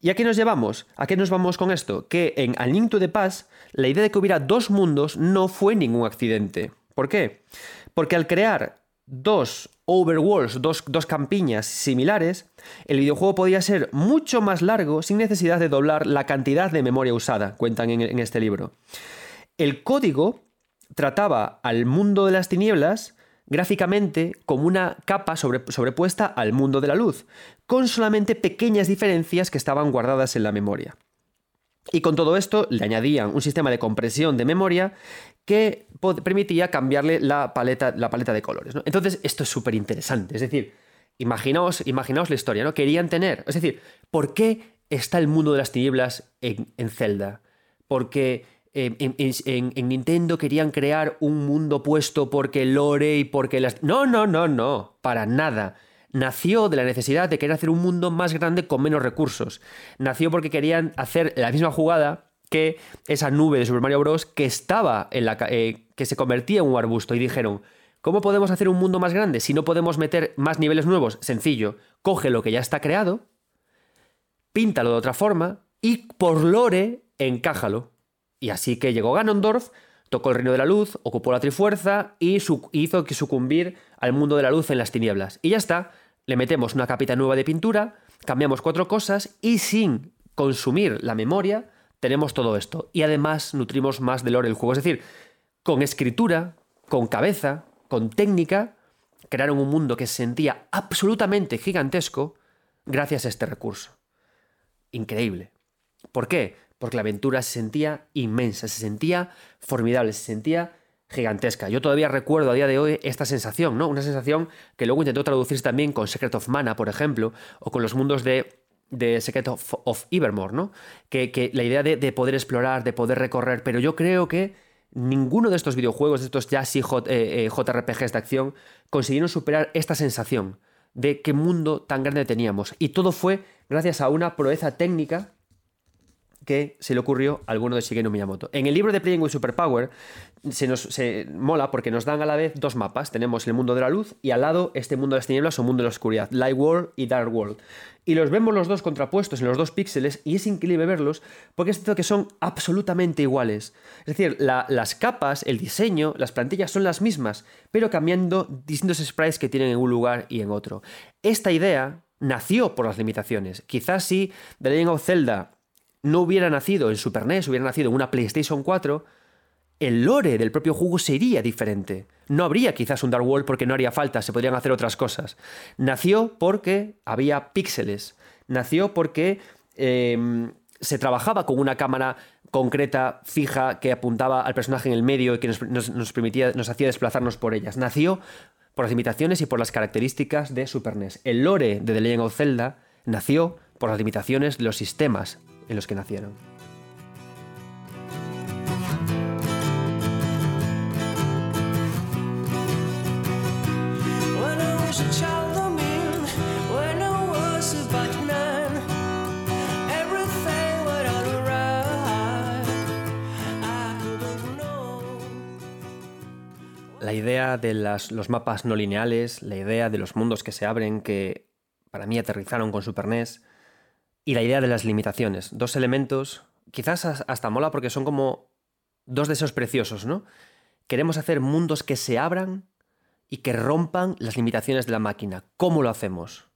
¿Y a qué nos llevamos? ¿A qué nos vamos con esto? Que en A Link to the Past, la idea de que hubiera dos mundos no fue ningún accidente. ¿Por qué? Porque al crear dos overworlds, dos, dos, campiñas similares, el videojuego podía ser mucho más largo sin necesidad de doblar la cantidad de memoria usada, cuentan en, en este libro. El código trataba al mundo de las tinieblas gráficamente como una capa sobrepuesta al mundo de la luz, con solamente pequeñas diferencias que estaban guardadas en la memoria. Y con todo esto le añadían un sistema de compresión de memoria que permitía cambiarle la paleta, la paleta de colores. Entonces, esto es súper interesante. Es decir, imaginaos, imaginaos la historia, ¿no? Querían tener. Es decir, ¿por qué está el mundo de las tinieblas en, en Zelda? Porque en, en, Nintendo querían crear un mundo opuesto porque lore y porque las. No, no, no, no. Para nada nació de la necesidad de querer hacer un mundo más grande con menos recursos. Nació porque querían hacer la misma jugada que esa nube de Super Mario Bros. que estaba en la. Eh, que se convertía en un arbusto. Y dijeron. ¿Cómo podemos hacer un mundo más grande si no podemos meter más niveles nuevos? Sencillo, coge lo que ya está creado, píntalo de otra forma y por lore encájalo. Y así que llegó Ganondorf, tocó el reino de la luz, ocupó la Trifuerza y hizo que sucumbir al mundo de la luz en las tinieblas. Y ya está, le metemos una capita nueva de pintura, cambiamos cuatro cosas y sin consumir la memoria tenemos todo esto. Y además nutrimos más de lore el juego. Es decir, con escritura, con cabeza, con técnica, crearon un mundo que se sentía absolutamente gigantesco gracias a este recurso. Increíble. ¿Por qué? Porque la aventura se sentía inmensa, se sentía formidable, se sentía gigantesca. Yo todavía recuerdo a día de hoy esta sensación, ¿no? Una sensación que luego intentó traducirse también con Secret of Mana, por ejemplo, o con los mundos de de Secret of, of Evermore, ¿no? Que, la idea de, poder explorar, de poder recorrer, pero yo creo que ninguno de estos videojuegos, de estos ya sí JRPGs eh, eh, de acción, consiguieron superar esta sensación de qué mundo tan grande teníamos. Y todo fue gracias a una proeza técnica que se le ocurrió a alguno de Shigeru Miyamoto. En el libro de Playing with Superpower se nos se mola porque nos dan a la vez dos mapas. Tenemos el mundo de la luz y al lado este mundo de las tinieblas o mundo de la oscuridad, Light World y Dark World. Y los vemos los dos contrapuestos en los dos píxeles y es increíble verlos porque es cierto que son absolutamente iguales. Es decir, las capas, el diseño, las plantillas son las mismas, pero cambiando distintos sprites que tienen en un lugar y en otro. Esta idea nació por las limitaciones. Quizás si The Legend of Zelda no hubiera nacido en Super NES, hubiera nacido en una PlayStation 4, el lore del propio juego sería diferente. No habría quizás un Dark World porque no haría falta, se podrían hacer otras cosas. Nació porque había píxeles. Nació porque em, se trabajaba con una cámara concreta, fija, que apuntaba al personaje en el medio y que nos, permitía, nos hacía desplazarnos por ellas. Nació por las limitaciones y por las características de Super NES. El lore de The Legend of Zelda nació por las limitaciones de los sistemas en los que nacieron. La idea de los mapas no lineales, la idea de los mundos que se abren, que para mí aterrizaron con Super NES, y la idea de las limitaciones. Dos elementos, quizás hasta mola porque son como dos deseos preciosos, ¿no? queremos hacer mundos que se abran y que rompan las limitaciones de la máquina. ¿Cómo lo hacemos?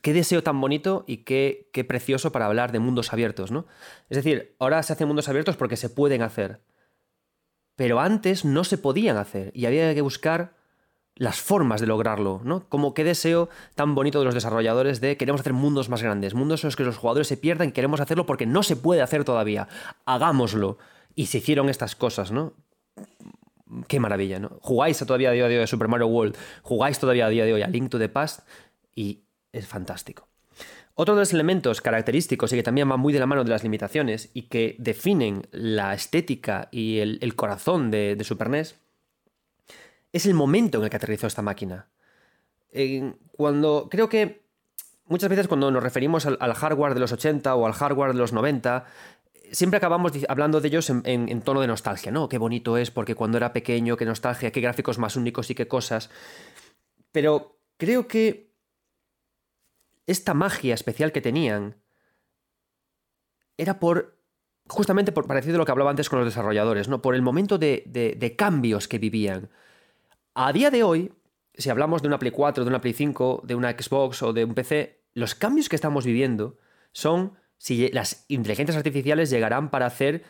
Qué deseo tan bonito y qué, qué precioso para hablar de mundos abiertos, ¿no? Es decir, ahora se hacen mundos abiertos porque se pueden hacer. Pero antes no se podían hacer y había que buscar las formas de lograrlo, ¿no? Como qué deseo tan bonito de los desarrolladores de queremos hacer mundos más grandes, mundos en los que los jugadores se pierdan queremos hacerlo porque no se puede hacer todavía. Hagámoslo. Y se hicieron estas cosas, ¿no? Qué maravilla, ¿no? Jugáis todavía a día de hoy a Super Mario World, jugáis todavía a día de hoy a Link to the Past y es fantástico. Otro de los elementos característicos y que también va muy de la mano de las limitaciones y que definen la estética y el, corazón de, Super NES es el momento en el que aterrizó esta máquina. cuando creo que muchas veces cuando nos referimos al, hardware de los 80 o al hardware de los 90, siempre acabamos hablando de ellos en, en, tono de nostalgia, ¿no? Qué bonito es porque cuando era pequeño, qué nostalgia, qué gráficos más únicos y qué cosas. Pero creo que esta magia especial que tenían era por justamente por parecido a lo que hablaba antes con los desarrolladores, ¿no? Por el momento de, cambios que vivían. A día de hoy, si hablamos de una Play 4, de una Play 5, de una Xbox o de un PC, los cambios que estamos viviendo son si las inteligencias artificiales llegarán para hacer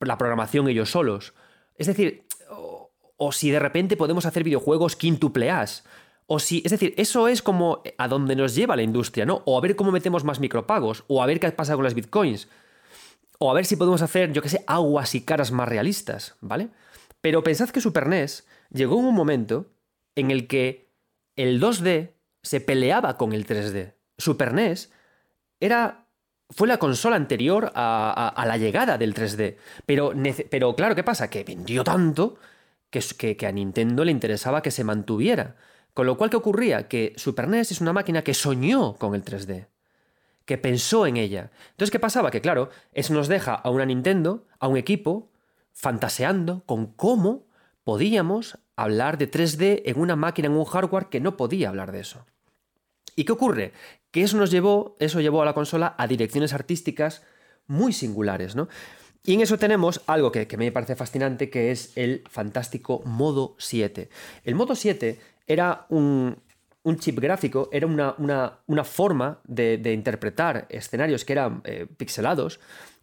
la programación ellos solos. Es decir, o, si de repente podemos hacer videojuegos quintuple A's, o si, es decir, eso es como a dónde nos lleva la industria, ¿no? O a ver cómo metemos más micropagos, o a ver qué pasa con las bitcoins, o a ver si podemos hacer, yo qué sé, aguas y caras más realistas, ¿vale? Pero pensad que Super NES llegó un momento en el que el 2D se peleaba con el 3D. Super NES era, fue la consola anterior a, la llegada del 3D. Pero, pero, claro, ¿qué pasa? Que vendió tanto que, que a Nintendo le interesaba que se mantuviera. Con lo cual, ¿qué ocurría? Que Super NES es una máquina que soñó con el 3D, que pensó en ella. Entonces, ¿qué pasaba? Que claro, eso nos deja a una Nintendo, a un equipo, fantaseando con cómo podíamos hablar de 3D en una máquina, en un hardware que no podía hablar de eso. ¿Y qué ocurre? Que eso nos llevó, eso llevó a la consola a direcciones artísticas muy singulares, ¿no? Y en eso tenemos algo que, me parece fascinante, que es el fantástico modo 7. El modo 7 era un, chip gráfico, era una, forma de, interpretar escenarios que eran eh, pixelados,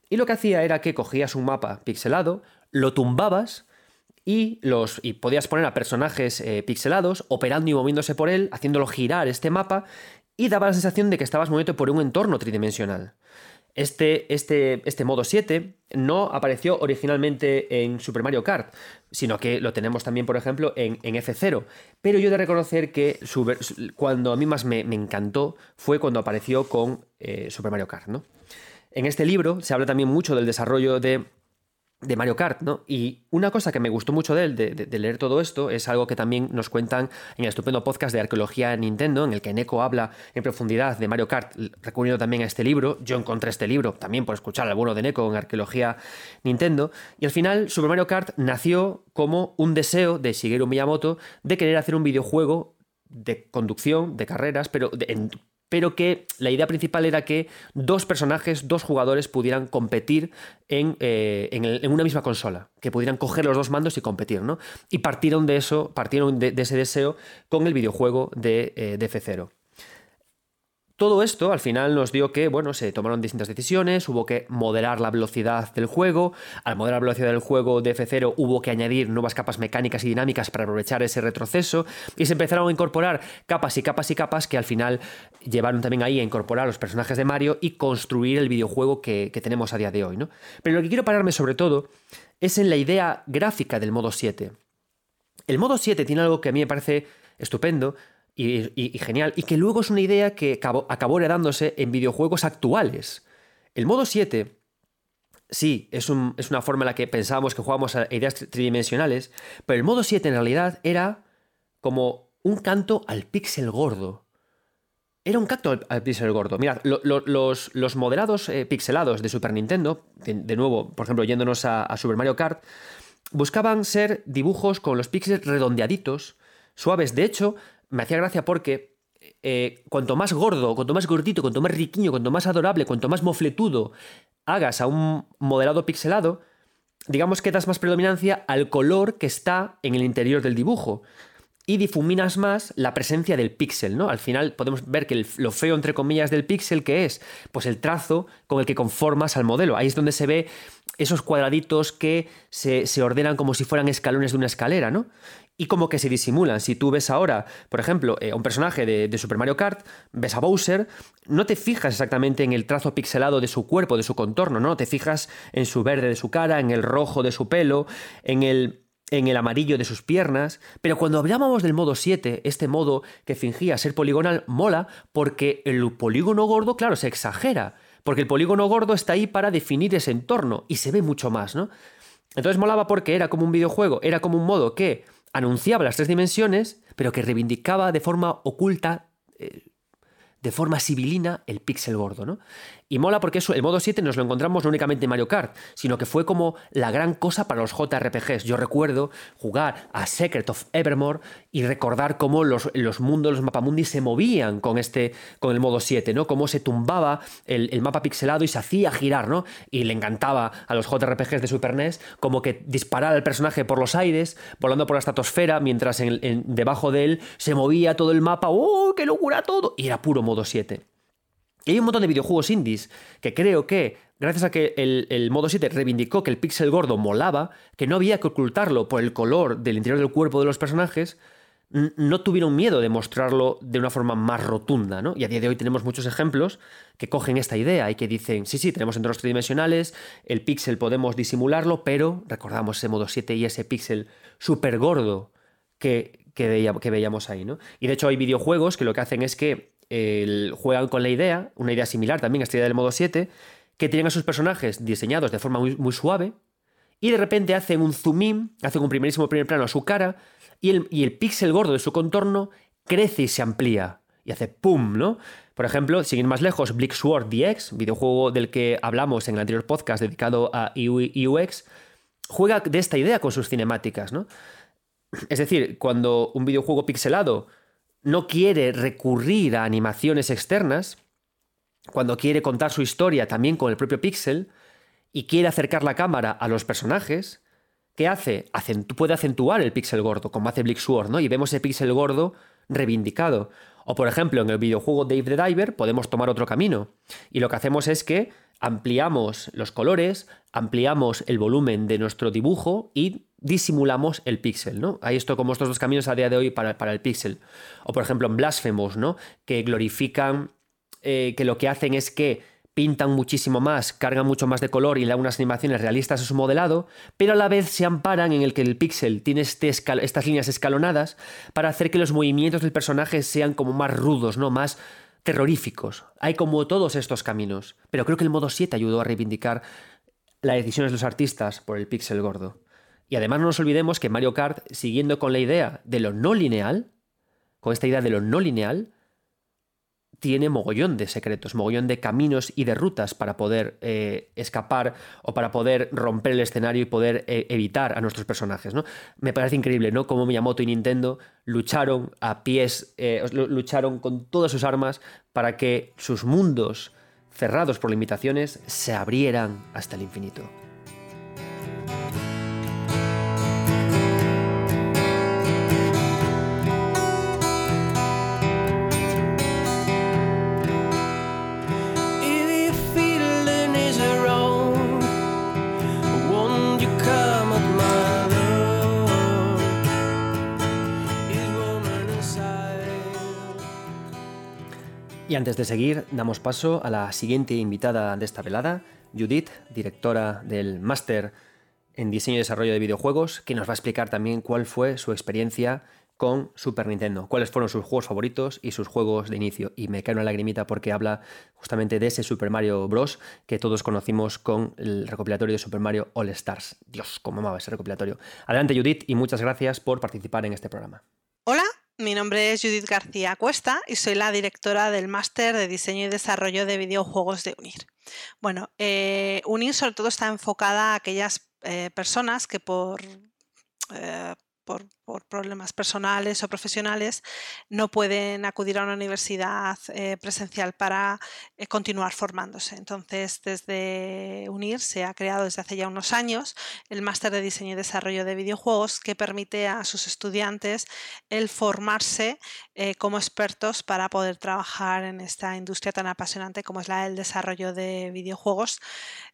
y lo que hacía era que cogías un mapa pixelado, lo tumbabas y, los, y podías poner a personajes eh, pixelados operando y moviéndose por él, haciéndolo girar este mapa, y daba la sensación de que estabas moviendo por un entorno tridimensional. Este, este, este, modo 7 no apareció originalmente en Super Mario Kart, sino que lo tenemos también, por ejemplo, en, F0. Pero yo he de reconocer que cuando a mí más me, encantó fue cuando apareció con eh, Super Mario Kart. ¿no? En este libro se habla también mucho del desarrollo de de Mario Kart, ¿no? Y una cosa que me gustó mucho de él, de, leer todo esto, es algo que también nos cuentan en el estupendo podcast de Arqueología Nintendo, en el que Neko habla en profundidad de Mario Kart, recurriendo también a este libro. Yo encontré este libro también por escuchar al bueno de Neko en Arqueología Nintendo. Y al final, Super Mario Kart nació como un deseo de Shigeru Miyamoto de querer hacer un videojuego de conducción, de carreras, pero en pero que la idea principal era que dos personajes, dos jugadores pudieran competir en, eh, una misma consola, que pudieran coger los dos mandos y competir, ¿no? Y partieron de eso, partieron de, ese deseo con el videojuego de, eh, de F0. Todo esto al final nos dio que, bueno, se tomaron distintas decisiones, hubo que moderar la velocidad del juego, al moderar la velocidad del juego de F0 hubo que añadir nuevas capas mecánicas y dinámicas para aprovechar ese retroceso y se empezaron a incorporar capas y capas y capas que al final llevaron también ahí a incorporar los personajes de Mario y construir el videojuego que, que tenemos a día de hoy, ¿no? Pero lo que quiero pararme sobre todo es en la idea gráfica del modo 7. El modo 7 tiene algo que a mí me parece estupendo, y, genial, y que luego es una idea que acabó, heredándose en videojuegos actuales. El modo 7, sí, es, una forma en la que pensábamos que jugábamos a ideas tridimensionales, pero el modo 7 en realidad era como un canto al píxel gordo. Era un canto al, píxel gordo. Mirad, los, moderados eh, pixelados de Super Nintendo, de, nuevo, por ejemplo, yéndonos a, a Super Mario Kart, buscaban ser dibujos con los píxeles redondeaditos, suaves. De hecho, me hacía gracia porque eh, cuanto más gordo, cuanto más gordito, cuanto más riquiño, cuanto más adorable, cuanto más mofletudo hagas a un modelado pixelado, digamos que das más predominancia al color que está en el interior del dibujo y difuminas más la presencia del píxel, ¿no? Al final podemos ver que lo feo, entre comillas, del píxel, que es? Pues el trazo con el que conformas al modelo. Ahí es donde se ve esos cuadraditos que se, ordenan como si fueran escalones de una escalera, ¿no? Y como que se disimulan. Si tú ves ahora, por ejemplo, eh, un personaje de, de, Super Mario Kart, ves a Bowser, no te fijas exactamente en el trazo pixelado de su cuerpo, de su contorno, ¿no? Te fijas en su verde de su cara, en el rojo de su pelo, en el en el amarillo de sus piernas, pero cuando hablábamos del modo 7, este modo que fingía ser poligonal mola porque el polígono gordo, claro, se exagera, porque el polígono gordo está ahí para definir ese entorno y se ve mucho más, ¿no? Entonces molaba porque era como un videojuego, era como un modo que anunciaba las tres dimensiones, pero que reivindicaba de forma oculta, eh, de forma sibilina, el píxel gordo, ¿no? Y mola porque eso, el modo 7 nos lo encontramos no únicamente en Mario Kart, sino que fue como la gran cosa para los JRPGs. Yo recuerdo jugar a Secret of Evermore y recordar cómo los, los mundos, los mapamundi se movían con este, con el modo 7, ¿no? Cómo se tumbaba el, mapa pixelado y se hacía girar, ¿no? Y le encantaba a los JRPGs de Super NES como que disparar al personaje por los aires, volando por la estratosfera, mientras en, debajo de él se movía todo el mapa. ¡Oh, qué locura todo! Y era puro modo 7. Y hay un montón de videojuegos indies que creo que, gracias a que el, modo 7 reivindicó que el pixel gordo molaba, que no había que ocultarlo por el color del interior del cuerpo de los personajes, no tuvieron miedo de mostrarlo de una forma más rotunda, ¿no? Y a día de hoy tenemos muchos ejemplos que cogen esta idea y que dicen, sí, sí, tenemos entornos tridimensionales, el píxel podemos disimularlo, pero recordamos ese modo 7 y ese píxel súper gordo que, que, veíamos ahí, ¿no? Y de hecho hay videojuegos que lo que hacen es que juegan con la idea, una idea similar también a esta idea del modo 7, que tienen a sus personajes diseñados de forma muy, suave y de repente hacen un zoom in, hacen un primerísimo primer plano a su cara y el, y el píxel gordo de su contorno crece y se amplía y hace ¡pum! ¿no? Por ejemplo, sin ir más lejos, Bleak Sword DX, videojuego del que hablamos en el anterior podcast dedicado a UX, juega de esta idea con sus cinemáticas, ¿no? Es decir, cuando un videojuego pixelado no quiere recurrir a animaciones externas, cuando quiere contar su historia también con el propio pixel y quiere acercar la cámara a los personajes, ¿qué hace? puede acentuar el pixel gordo, como hace Blick Sword, ¿no? Y vemos ese pixel gordo reivindicado. O por ejemplo, en el videojuego Dave the Diver podemos tomar otro camino. Y lo que hacemos es que ampliamos los colores, ampliamos el volumen de nuestro dibujo y disimulamos el píxel, ¿no? Hay esto como estos dos caminos a día de hoy para, el píxel. O por ejemplo en Blasphemous, ¿no? Que glorifican, eh, que lo que hacen es que pintan muchísimo más, cargan mucho más de color y le dan unas animaciones realistas a su modelado, pero a la vez se amparan en el que el píxel tiene este estas líneas escalonadas para hacer que los movimientos del personaje sean como más rudos, ¿no? Más terroríficos. Hay como todos estos caminos, pero creo que el modo 7 ayudó a reivindicar las decisiones de los artistas por el píxel gordo. Y además no nos olvidemos que Mario Kart, siguiendo con la idea de lo no lineal, con esta idea de lo no lineal, tiene mogollón de secretos, mogollón de caminos y de rutas para poder eh, escapar o para poder romper el escenario y poder eh, evitar a nuestros personajes. ¿no? Me parece increíble, ¿no? Cómo Miyamoto y Nintendo lucharon a pies, eh, lucharon con todas sus armas para que sus mundos cerrados por limitaciones se abrieran hasta el infinito. Y antes de seguir, damos paso a la siguiente invitada de esta velada, Judith, directora del máster en diseño y desarrollo de videojuegos, que nos va a explicar también cuál fue su experiencia con Super Nintendo, cuáles fueron sus juegos favoritos y sus juegos de inicio. Y me cae una lagrimita porque habla justamente de ese Super Mario Bros. que todos conocimos con el recopilatorio de Super Mario All Stars. Dios, cómo amaba ese recopilatorio. Adelante Judith y muchas gracias por participar en este programa. Hola, mi nombre es Judith García Cuesta y soy la directora del máster de diseño y desarrollo de videojuegos de UNIR. Bueno, eh, UNIR sobre todo está enfocada a aquellas eh, personas que por, eh, por, problemas personales o profesionales, no pueden acudir a una universidad eh, presencial para eh, continuar formándose. Entonces, desde UNIR se ha creado desde hace ya unos años el máster de diseño y desarrollo de videojuegos que permite a sus estudiantes el formarse eh, como expertos para poder trabajar en esta industria tan apasionante como es la del desarrollo de videojuegos,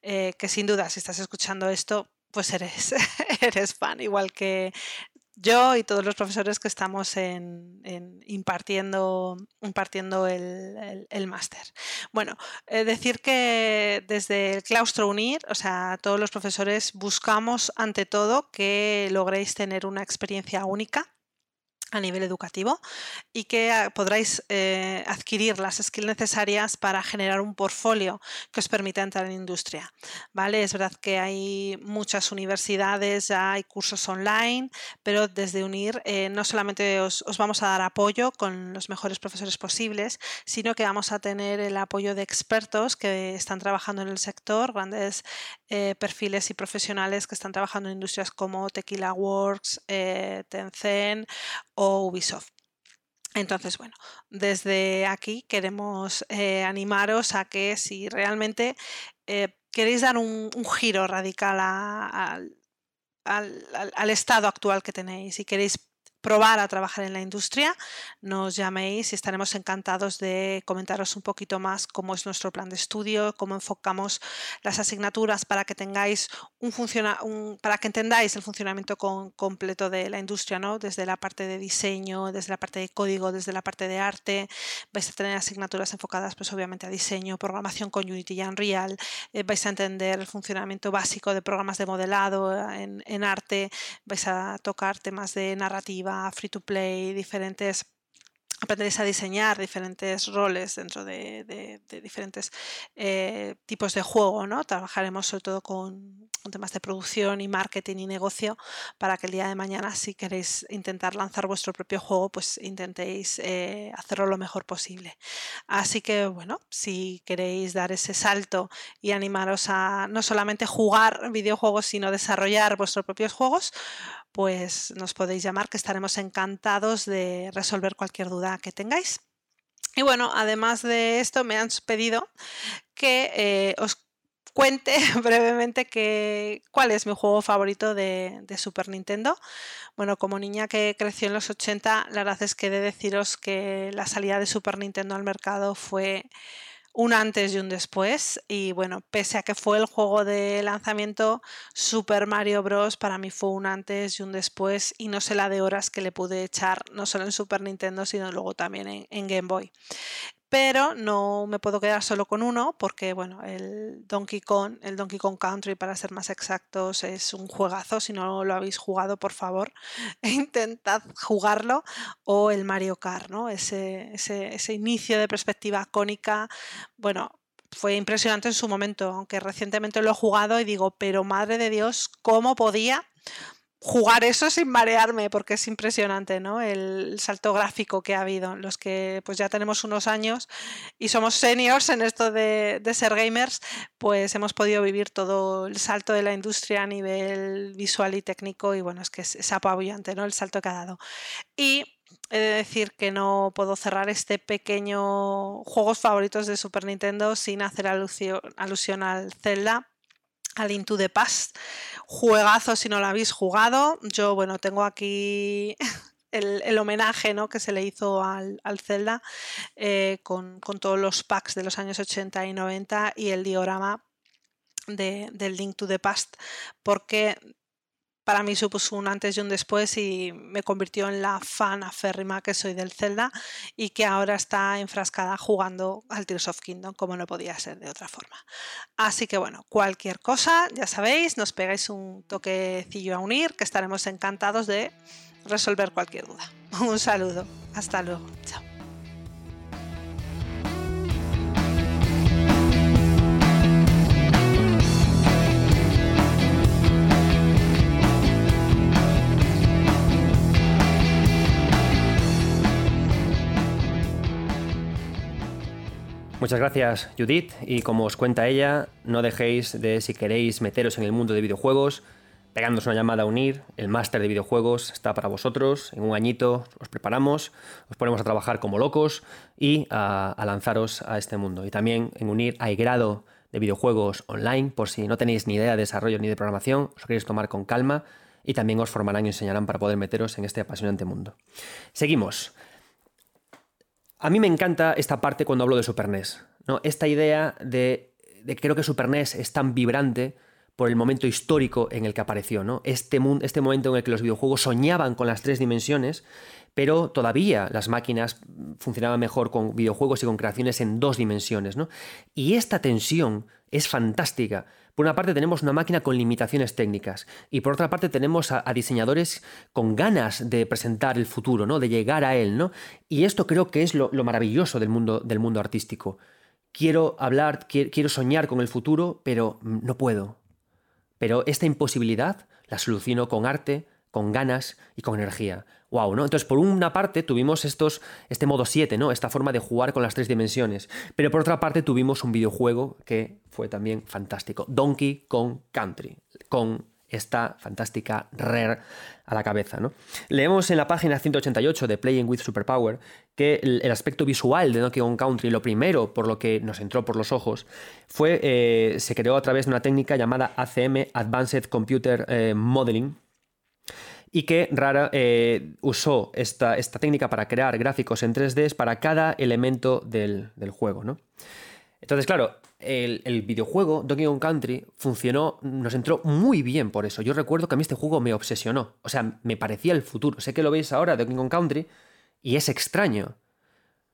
que sin duda, si estás escuchando esto, pues eres, eres fan, igual que yo y todos los profesores que estamos en, impartiendo, impartiendo el, máster. Bueno, eh, decir que desde el claustro UNIR, o sea, todos los profesores buscamos ante todo que logréis tener una experiencia única a nivel educativo y que ah, podráis eh, adquirir las skills necesarias para generar un portfolio que os permita entrar en industria. ¿vale? Es verdad que hay muchas universidades, ya hay cursos online, pero desde UNIR eh, no solamente os, vamos a dar apoyo con los mejores profesores posibles, sino que vamos a tener el apoyo de expertos que están trabajando en el sector, grandes eh, perfiles y profesionales que están trabajando en industrias como Tequila Works, Tencent o Ubisoft. Entonces, bueno, desde aquí queremos eh, animaros a que si realmente eh, queréis dar un, giro radical al, al, estado actual que tenéis y queréis probar a trabajar en la industria, nos llaméis y estaremos encantados de comentaros un poquito más cómo es nuestro plan de estudio, cómo enfocamos las asignaturas para que tengáis un, funciona para que entendáis el funcionamiento completo de la industria, ¿no? Desde la parte de diseño, desde la parte de código, desde la parte de arte, vais a tener asignaturas enfocadas pues obviamente a diseño, programación con Unity y Unreal, eh, vais a entender el funcionamiento básico de programas de modelado en, en arte, vais a tocar temas de narrativa, free to play, diferentes aprenderéis a diseñar diferentes roles dentro de, diferentes eh, tipos de juego, ¿no? Trabajaremos sobre todo con, temas de producción y marketing y negocio para que el día de mañana, si queréis intentar lanzar vuestro propio juego, pues intentéis eh, hacerlo lo mejor posible. Así que, bueno, si queréis dar ese salto y animaros a no solamente jugar videojuegos, sino desarrollar vuestros propios juegos, pues nos podéis llamar que estaremos encantados de resolver cualquier duda que tengáis. Y bueno, además de esto, me han pedido que eh, os cuente brevemente cuál es mi juego favorito de, de, Super Nintendo. Bueno, como niña que creció en los 80, la verdad es que he de deciros que la salida de Super Nintendo al mercado fue un antes y un después. Y bueno, pese a que fue el juego de lanzamiento, Super Mario Bros. para mí fue un antes y un después. Y no sé la de horas que le pude echar, no solo en Super Nintendo, sino luego también en, Game Boy pero no me puedo quedar solo con uno porque bueno, el Donkey Kong, el Donkey Kong Country para ser más exactos es un juegazo, si no lo habéis jugado, por favor, intentad jugarlo o el Mario Kart, ¿no? Ese, ese, ese inicio de perspectiva cónica, bueno, fue impresionante en su momento, aunque recientemente lo he jugado y digo, pero madre de Dios, ¿cómo podía jugar eso sin marearme, porque es impresionante, ¿no? El salto gráfico que ha habido. Los que pues ya tenemos unos años y somos seniors en esto de, ser gamers, pues hemos podido vivir todo el salto de la industria a nivel visual y técnico y bueno, es que es, apabullante, ¿no? El salto que ha dado. Y he de decir que no puedo cerrar este pequeño juegos favoritos de Super Nintendo sin hacer alusión al Zelda al Into the Past. Juegazo si no lo habéis jugado. Yo, bueno, tengo aquí el, homenaje ¿no? que se le hizo al, Zelda eh, con, todos los packs de los años 80 y 90 y el diorama de, del Link to the Past, porque para mí supuso un antes y un después y me convirtió en la fan aférrima que soy del Zelda y que ahora está enfrascada jugando al Tears of Kingdom como no podía ser de otra forma. Así que bueno, cualquier cosa, ya sabéis, nos pegáis un toquecillo a unir que estaremos encantados de resolver cualquier duda. Un saludo, hasta luego, chao. Muchas gracias, Judith. Y como os cuenta ella, no dejéis de, si queréis meteros en el mundo de videojuegos, pegándonos una llamada a unir. El máster de videojuegos está para vosotros. En un añito os preparamos, os ponemos a trabajar como locos y a, lanzaros a este mundo. Y también en unir hay grado de videojuegos online, por si no tenéis ni idea de desarrollo ni de programación, os queréis tomar con calma y también os formarán y enseñarán para poder meteros en este apasionante mundo. Seguimos. A mí me encanta esta parte cuando hablo de Super NES. ¿no? Esta idea de, que creo que Super NES es tan vibrante por el momento histórico en el que apareció, ¿no? Este, este momento en el que los videojuegos soñaban con las tres dimensiones, pero todavía las máquinas funcionaban mejor con videojuegos y con creaciones en dos dimensiones, ¿no? Y esta tensión es fantástica. Por una parte tenemos una máquina con limitaciones técnicas y por otra parte tenemos a, diseñadores con ganas de presentar el futuro, ¿no? De llegar a él, ¿no? Y esto creo que es lo, maravilloso del mundo, del mundo artístico. Quiero hablar, quiero soñar con el futuro, pero no puedo pero esta imposibilidad la soluciono con arte, con ganas y con energía. Wow, ¿no? Entonces, por una parte tuvimos estos, este modo 7, ¿no? Esta forma de jugar con las tres dimensiones. Pero por otra parte tuvimos un videojuego que fue también fantástico. Donkey Kong Country. Con esta fantástica Rare a la cabeza. ¿no? Leemos en la página 188 de Playing with Superpower que el, aspecto visual de Donkey Kong Country, lo primero por lo que nos entró por los ojos, fue, eh, se creó a través de una técnica llamada ACM, Advanced Computer eh, Modeling, y que Rara eh, usó esta, esta, técnica para crear gráficos en 3D para cada elemento del, del juego. ¿no? Entonces, claro, el, videojuego Donkey Kong Country funcionó, nos entró muy bien por eso. Yo recuerdo que a mí este juego me obsesionó. O sea, me parecía el futuro. Sé que lo veis ahora, Donkey Kong Country, y es extraño.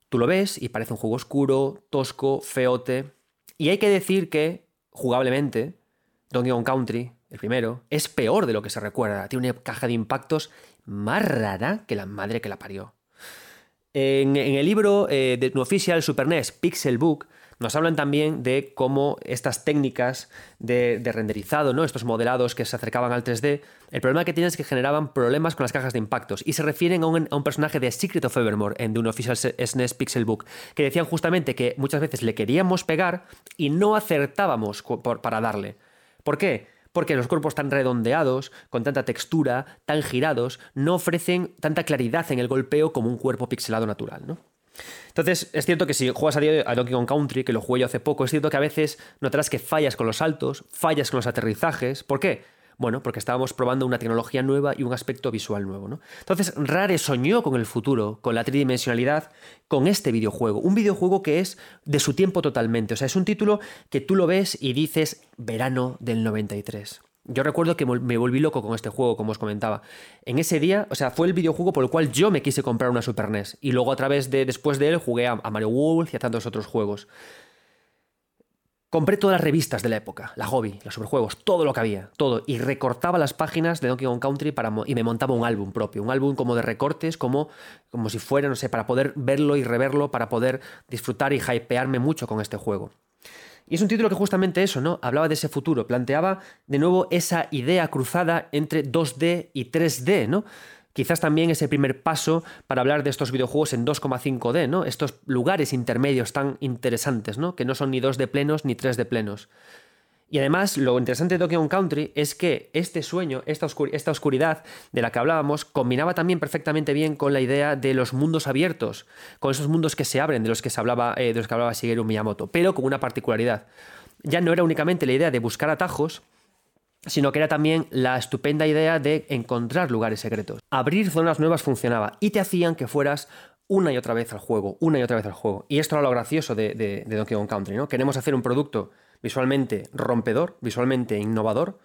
Tú lo ves y parece un juego oscuro, tosco, feote. Y hay que decir que, jugablemente, Donkey Kong Country, el primero, es peor de lo que se recuerda. Tiene una caja de impactos más rara que la madre que la parió. En, el libro eh, de Official Super NES Pixel Book nos hablan también de cómo estas técnicas de, renderizado, ¿no? estos modelados que se acercaban al 3D, el problema que tienen es que generaban problemas con las cajas de impactos. Y se refieren a un, personaje de Secret of Evermore en The Unofficial SNES Pixel Book, que decían justamente que muchas veces le queríamos pegar y no acertábamos para darle. ¿Por qué? Porque los cuerpos tan redondeados, con tanta textura, tan girados, no ofrecen tanta claridad en el golpeo como un cuerpo pixelado natural, ¿no? Entonces, es cierto que si juegas a Donkey Kong Country, que lo jugué yo hace poco, es cierto que a veces notarás que fallas con los saltos, fallas con los aterrizajes. ¿Por qué? Bueno, porque estábamos probando una tecnología nueva y un aspecto visual nuevo. ¿no? Entonces, Rare soñó con el futuro, con la tridimensionalidad, con este videojuego. Un videojuego que es de su tiempo totalmente. O sea, es un título que tú lo ves y dices verano del 93. Yo recuerdo que me volví loco con este juego, como os comentaba. En ese día, o sea, fue el videojuego por el cual yo me quise comprar una Super NES. Y luego a través de, después de él, jugué a, Mario Wolf y a tantos otros juegos. Compré todas las revistas de la época, la hobby, los superjuegos, todo lo que había, todo. Y recortaba las páginas de Donkey Kong Country para, y me montaba un álbum propio, un álbum como de recortes, como, como si fuera, no sé, para poder verlo y reverlo, para poder disfrutar y hypearme mucho con este juego. Y es un título que justamente eso, ¿no? Hablaba de ese futuro, planteaba de nuevo esa idea cruzada entre 2D y 3D, ¿no? Quizás también ese primer paso para hablar de estos videojuegos en 2,5D, ¿no? Estos lugares intermedios tan interesantes, ¿no? Que no son ni 2D plenos ni 3D plenos. Y además, lo interesante de Donkey Kong Country es que este sueño, esta, oscuridad de la que hablábamos, combinaba también perfectamente bien con la idea de los mundos abiertos, con esos mundos que se abren, de los que se hablaba, eh, de los que hablaba Shigeru Miyamoto, pero con una particularidad. Ya no era únicamente la idea de buscar atajos, sino que era también la estupenda idea de encontrar lugares secretos. Abrir zonas nuevas funcionaba y te hacían que fueras una y otra vez al juego, una y otra vez al juego. Y esto era lo gracioso de, Donkey Kong Country, ¿no? Queremos hacer un producto visualmente rompedor, visualmente innovador.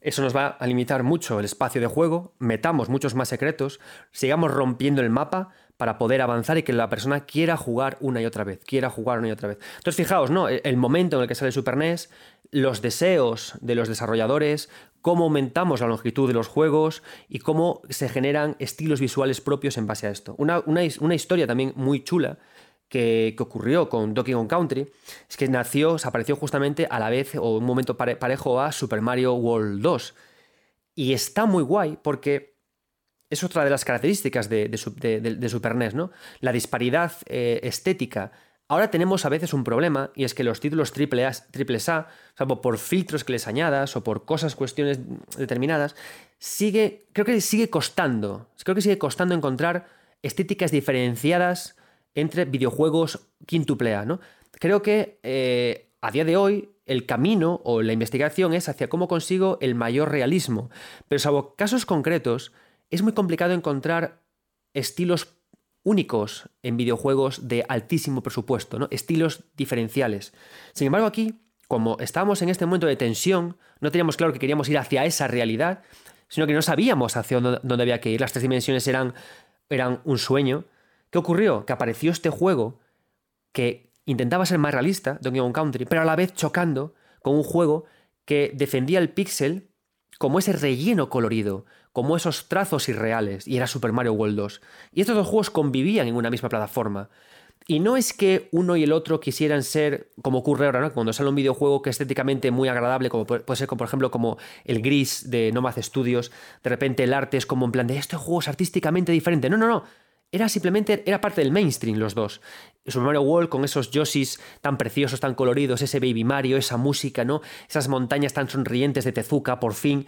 Eso nos va a limitar mucho el espacio de juego, metamos muchos más secretos, sigamos rompiendo el mapa para poder avanzar y que la persona quiera jugar una y otra vez, quiera jugar una y otra vez. Entonces, fijaos, ¿no? El momento en el que sale Super NES, los deseos de los desarrolladores, cómo aumentamos la longitud de los juegos y cómo se generan estilos visuales propios en base a esto. Una, una historia también muy chula que, ocurrió con Donkey Kong Country es que nació, se apareció justamente a la vez o un momento parejo a Super Mario World 2. Y está muy guay porque es otra de las características de, Super NES, ¿no? La disparidad eh, estética Ahora tenemos a veces un problema y es que los títulos triple A, A, salvo por filtros que les añadas o por cosas, cuestiones determinadas, sigue, creo que sigue costando, creo que sigue costando encontrar estéticas diferenciadas entre videojuegos quintuple A, ¿no? Creo que eh, a día de hoy el camino o la investigación es hacia cómo consigo el mayor realismo, pero salvo casos concretos, es muy complicado encontrar estilos únicos en videojuegos de altísimo presupuesto, ¿no? estilos diferenciales. Sin embargo, aquí, como estábamos en este momento de tensión, no teníamos claro que queríamos ir hacia esa realidad, sino que no sabíamos hacia dónde, había que ir. Las tres dimensiones eran, eran un sueño. ¿Qué ocurrió? Que apareció este juego que intentaba ser más realista, Donkey Kong Country, pero a la vez chocando con un juego que defendía el pixel como ese relleno colorido, como esos trazos irreales, y era Super Mario World 2. Y estos dos juegos convivían en una misma plataforma. Y no es que uno y el otro quisieran ser, como ocurre ahora, ¿no? Cuando sale un videojuego que es estéticamente muy agradable, como puede ser, por ejemplo, como el Gris de Nomad Studios, de repente el arte es como en plan de este juego es artísticamente diferente. No, no, no. Era simplemente, era parte del mainstream los dos. Super Mario World con esos Yoshis tan preciosos, tan coloridos, ese Baby Mario, esa música, ¿no? Esas montañas tan sonrientes de Tezuka, por fin.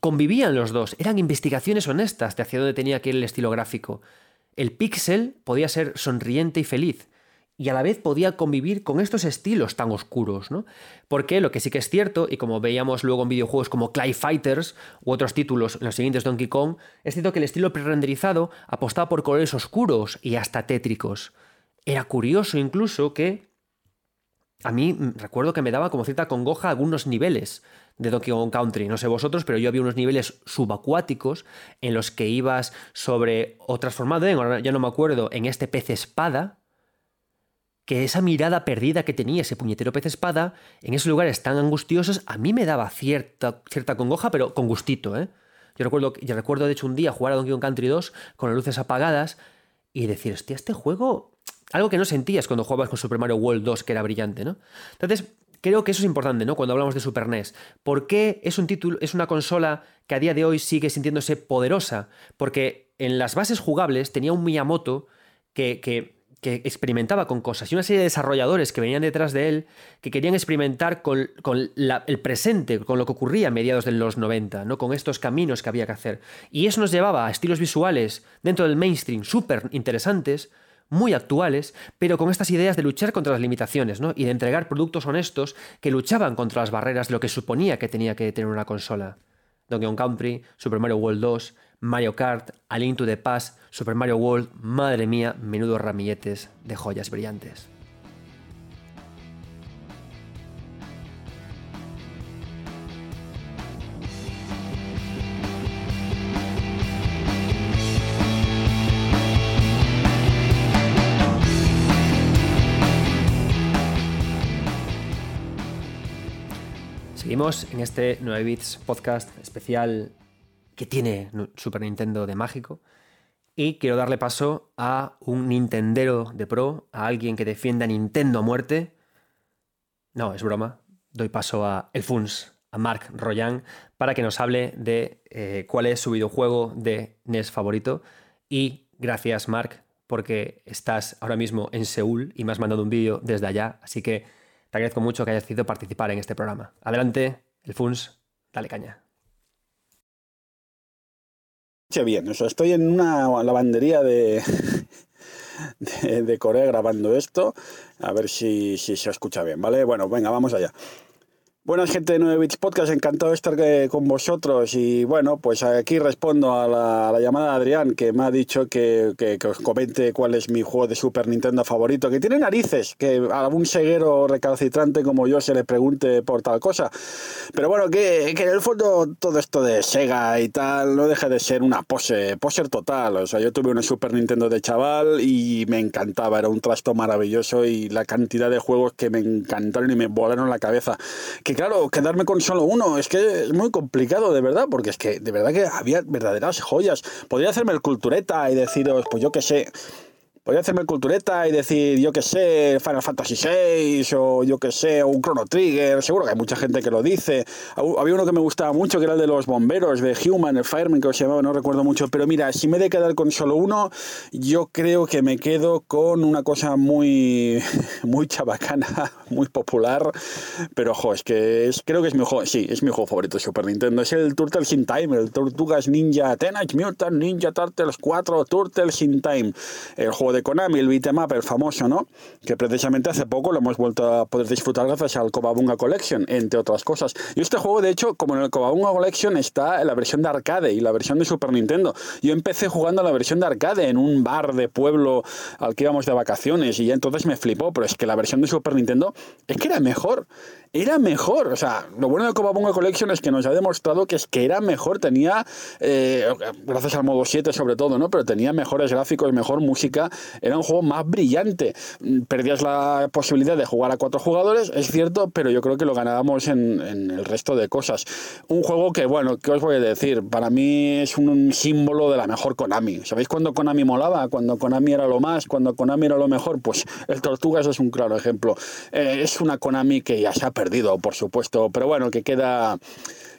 Convivían los dos, eran investigaciones honestas de hacia dónde tenía que ir el estilo gráfico. El pixel podía ser sonriente y feliz, y a la vez podía convivir con estos estilos tan oscuros, ¿no? Porque lo que sí que es cierto, y como veíamos luego en videojuegos como Clay Fighters u otros títulos en los siguientes Donkey Kong, es cierto que el estilo pre-renderizado apostaba por colores oscuros y hasta tétricos. Era curioso incluso que a mí recuerdo que me daba como cierta congoja algunos niveles de Donkey Kong Country. No sé vosotros, pero yo había unos niveles subacuáticos en los que ibas sobre o transformado en, ya no me acuerdo, en este pez espada, que esa mirada perdida que tenía ese puñetero pez espada, en esos lugares tan angustiosos, a mí me daba cierta, cierta congoja, pero con gustito, ¿eh? Yo recuerdo, yo recuerdo, de hecho, un día jugar a Donkey Kong Country 2 con las luces apagadas y decir, hostia, este juego... Algo que no sentías cuando jugabas con Super Mario World 2, que era brillante, ¿no? Entonces, creo que eso es importante, ¿no? Cuando hablamos de Super NES. ¿Por qué es un título, es una consola que a día de hoy sigue sintiéndose poderosa? Porque en las bases jugables tenía un Miyamoto que, que, experimentaba con cosas y una serie de desarrolladores que venían detrás de él que querían experimentar con, el presente, con lo que ocurría a mediados de los 90, ¿no? Con estos caminos que había que hacer. Y eso nos llevaba a estilos visuales dentro del mainstream súper interesantes muy actuales, pero con estas ideas de luchar contra las limitaciones ¿no? y de entregar productos honestos que luchaban contra las barreras de lo que suponía que tenía que tener una consola. Donkey Kong Country, Super Mario World 2, Mario Kart, A to the Past, Super Mario World, madre mía, menudos ramilletes de joyas brillantes. Seguimos en este 9 Bits podcast especial que tiene Super Nintendo de mágico. Y quiero darle paso a un Nintendero de pro, a alguien que defienda Nintendo a muerte. No, es broma. Doy paso a El Funs, a Mark Royan, para que nos hable de eh, cuál es su videojuego de NES favorito. Y gracias, Mark, porque estás ahora mismo en Seúl y me has mandado un vídeo desde allá. Así que te agradezco mucho que hayas decidido participar en este programa. Adelante, el FUNS, dale caña. Bien, eso, estoy en una lavandería de, de, Corea grabando esto. A ver si, si se escucha bien, ¿vale? Bueno, venga, vamos allá. Buenas gente de 9 Bits Podcast, encantado de estar eh, con vosotros y bueno, pues aquí respondo a la, llamada de Adrián que me ha dicho que, que, os comente cuál es mi juego de Super Nintendo favorito, que tiene narices, que a algún seguero recalcitrante como yo se le pregunte por tal cosa. Pero bueno, que, que en el fondo todo esto de Sega y tal no deja de ser una pose, poser total. O sea, yo tuve un Super Nintendo de chaval y me encantaba, era un trasto maravilloso y la cantidad de juegos que me encantaron y me volaron la cabeza. Que claro, quedarme con solo uno es que es muy complicado, de verdad, porque es que de verdad que había verdaderas joyas. Podría hacerme el cultureta y deciros, pues yo qué sé, Podría hacerme cultureta y decir, yo que sé, Final Fantasy VI o yo que sé, un Chrono Trigger. Seguro que hay mucha gente que lo dice. Había uno que me gustaba mucho que era el de los bomberos, de Human, el Fireman, que se llamaba, no recuerdo mucho. Pero mira, si me he de quedar con solo uno, yo creo que me quedo con una cosa muy, muy chabacana, muy popular. Pero ojo, es que es, creo que es mi juego, sí, es mi juego favorito de Super Nintendo. Es el Turtles in Time, el Tortugas Ninja, Teenage Mutant Ninja Turtles 4, Turtles in Time. El juego de Konami, el beat'em up, el famoso, ¿no? Que precisamente hace poco lo hemos vuelto a poder disfrutar gracias al Cobabunga Collection, entre otras cosas. Y este juego, de hecho, como en el Cobabunga Collection está la versión de arcade y la versión de Super Nintendo. Yo empecé jugando la versión de arcade en un bar de pueblo al que íbamos de vacaciones y ya entonces me flipó, pero es que la versión de Super Nintendo es que era mejor era mejor. O sea, lo bueno de Cobabunga Collection es que nos ha demostrado que es que era mejor. Tenía, eh, gracias al modo 7 sobre todo, ¿no? Pero tenía mejores gráficos, mejor música. Era un juego más brillante. Perdías la posibilidad de jugar a cuatro jugadores, es cierto, pero yo creo que lo ganábamos en, el resto de cosas. Un juego que, bueno, ¿qué os voy a decir? Para mí es un, símbolo de la mejor Konami. ¿Sabéis cuándo Konami molaba? Cuando Konami era lo más, cuando Konami era lo mejor. Pues el Tortugas es un claro ejemplo. Eh, es una Konami que ya se ha perdido perdido, por supuesto, pero bueno, que queda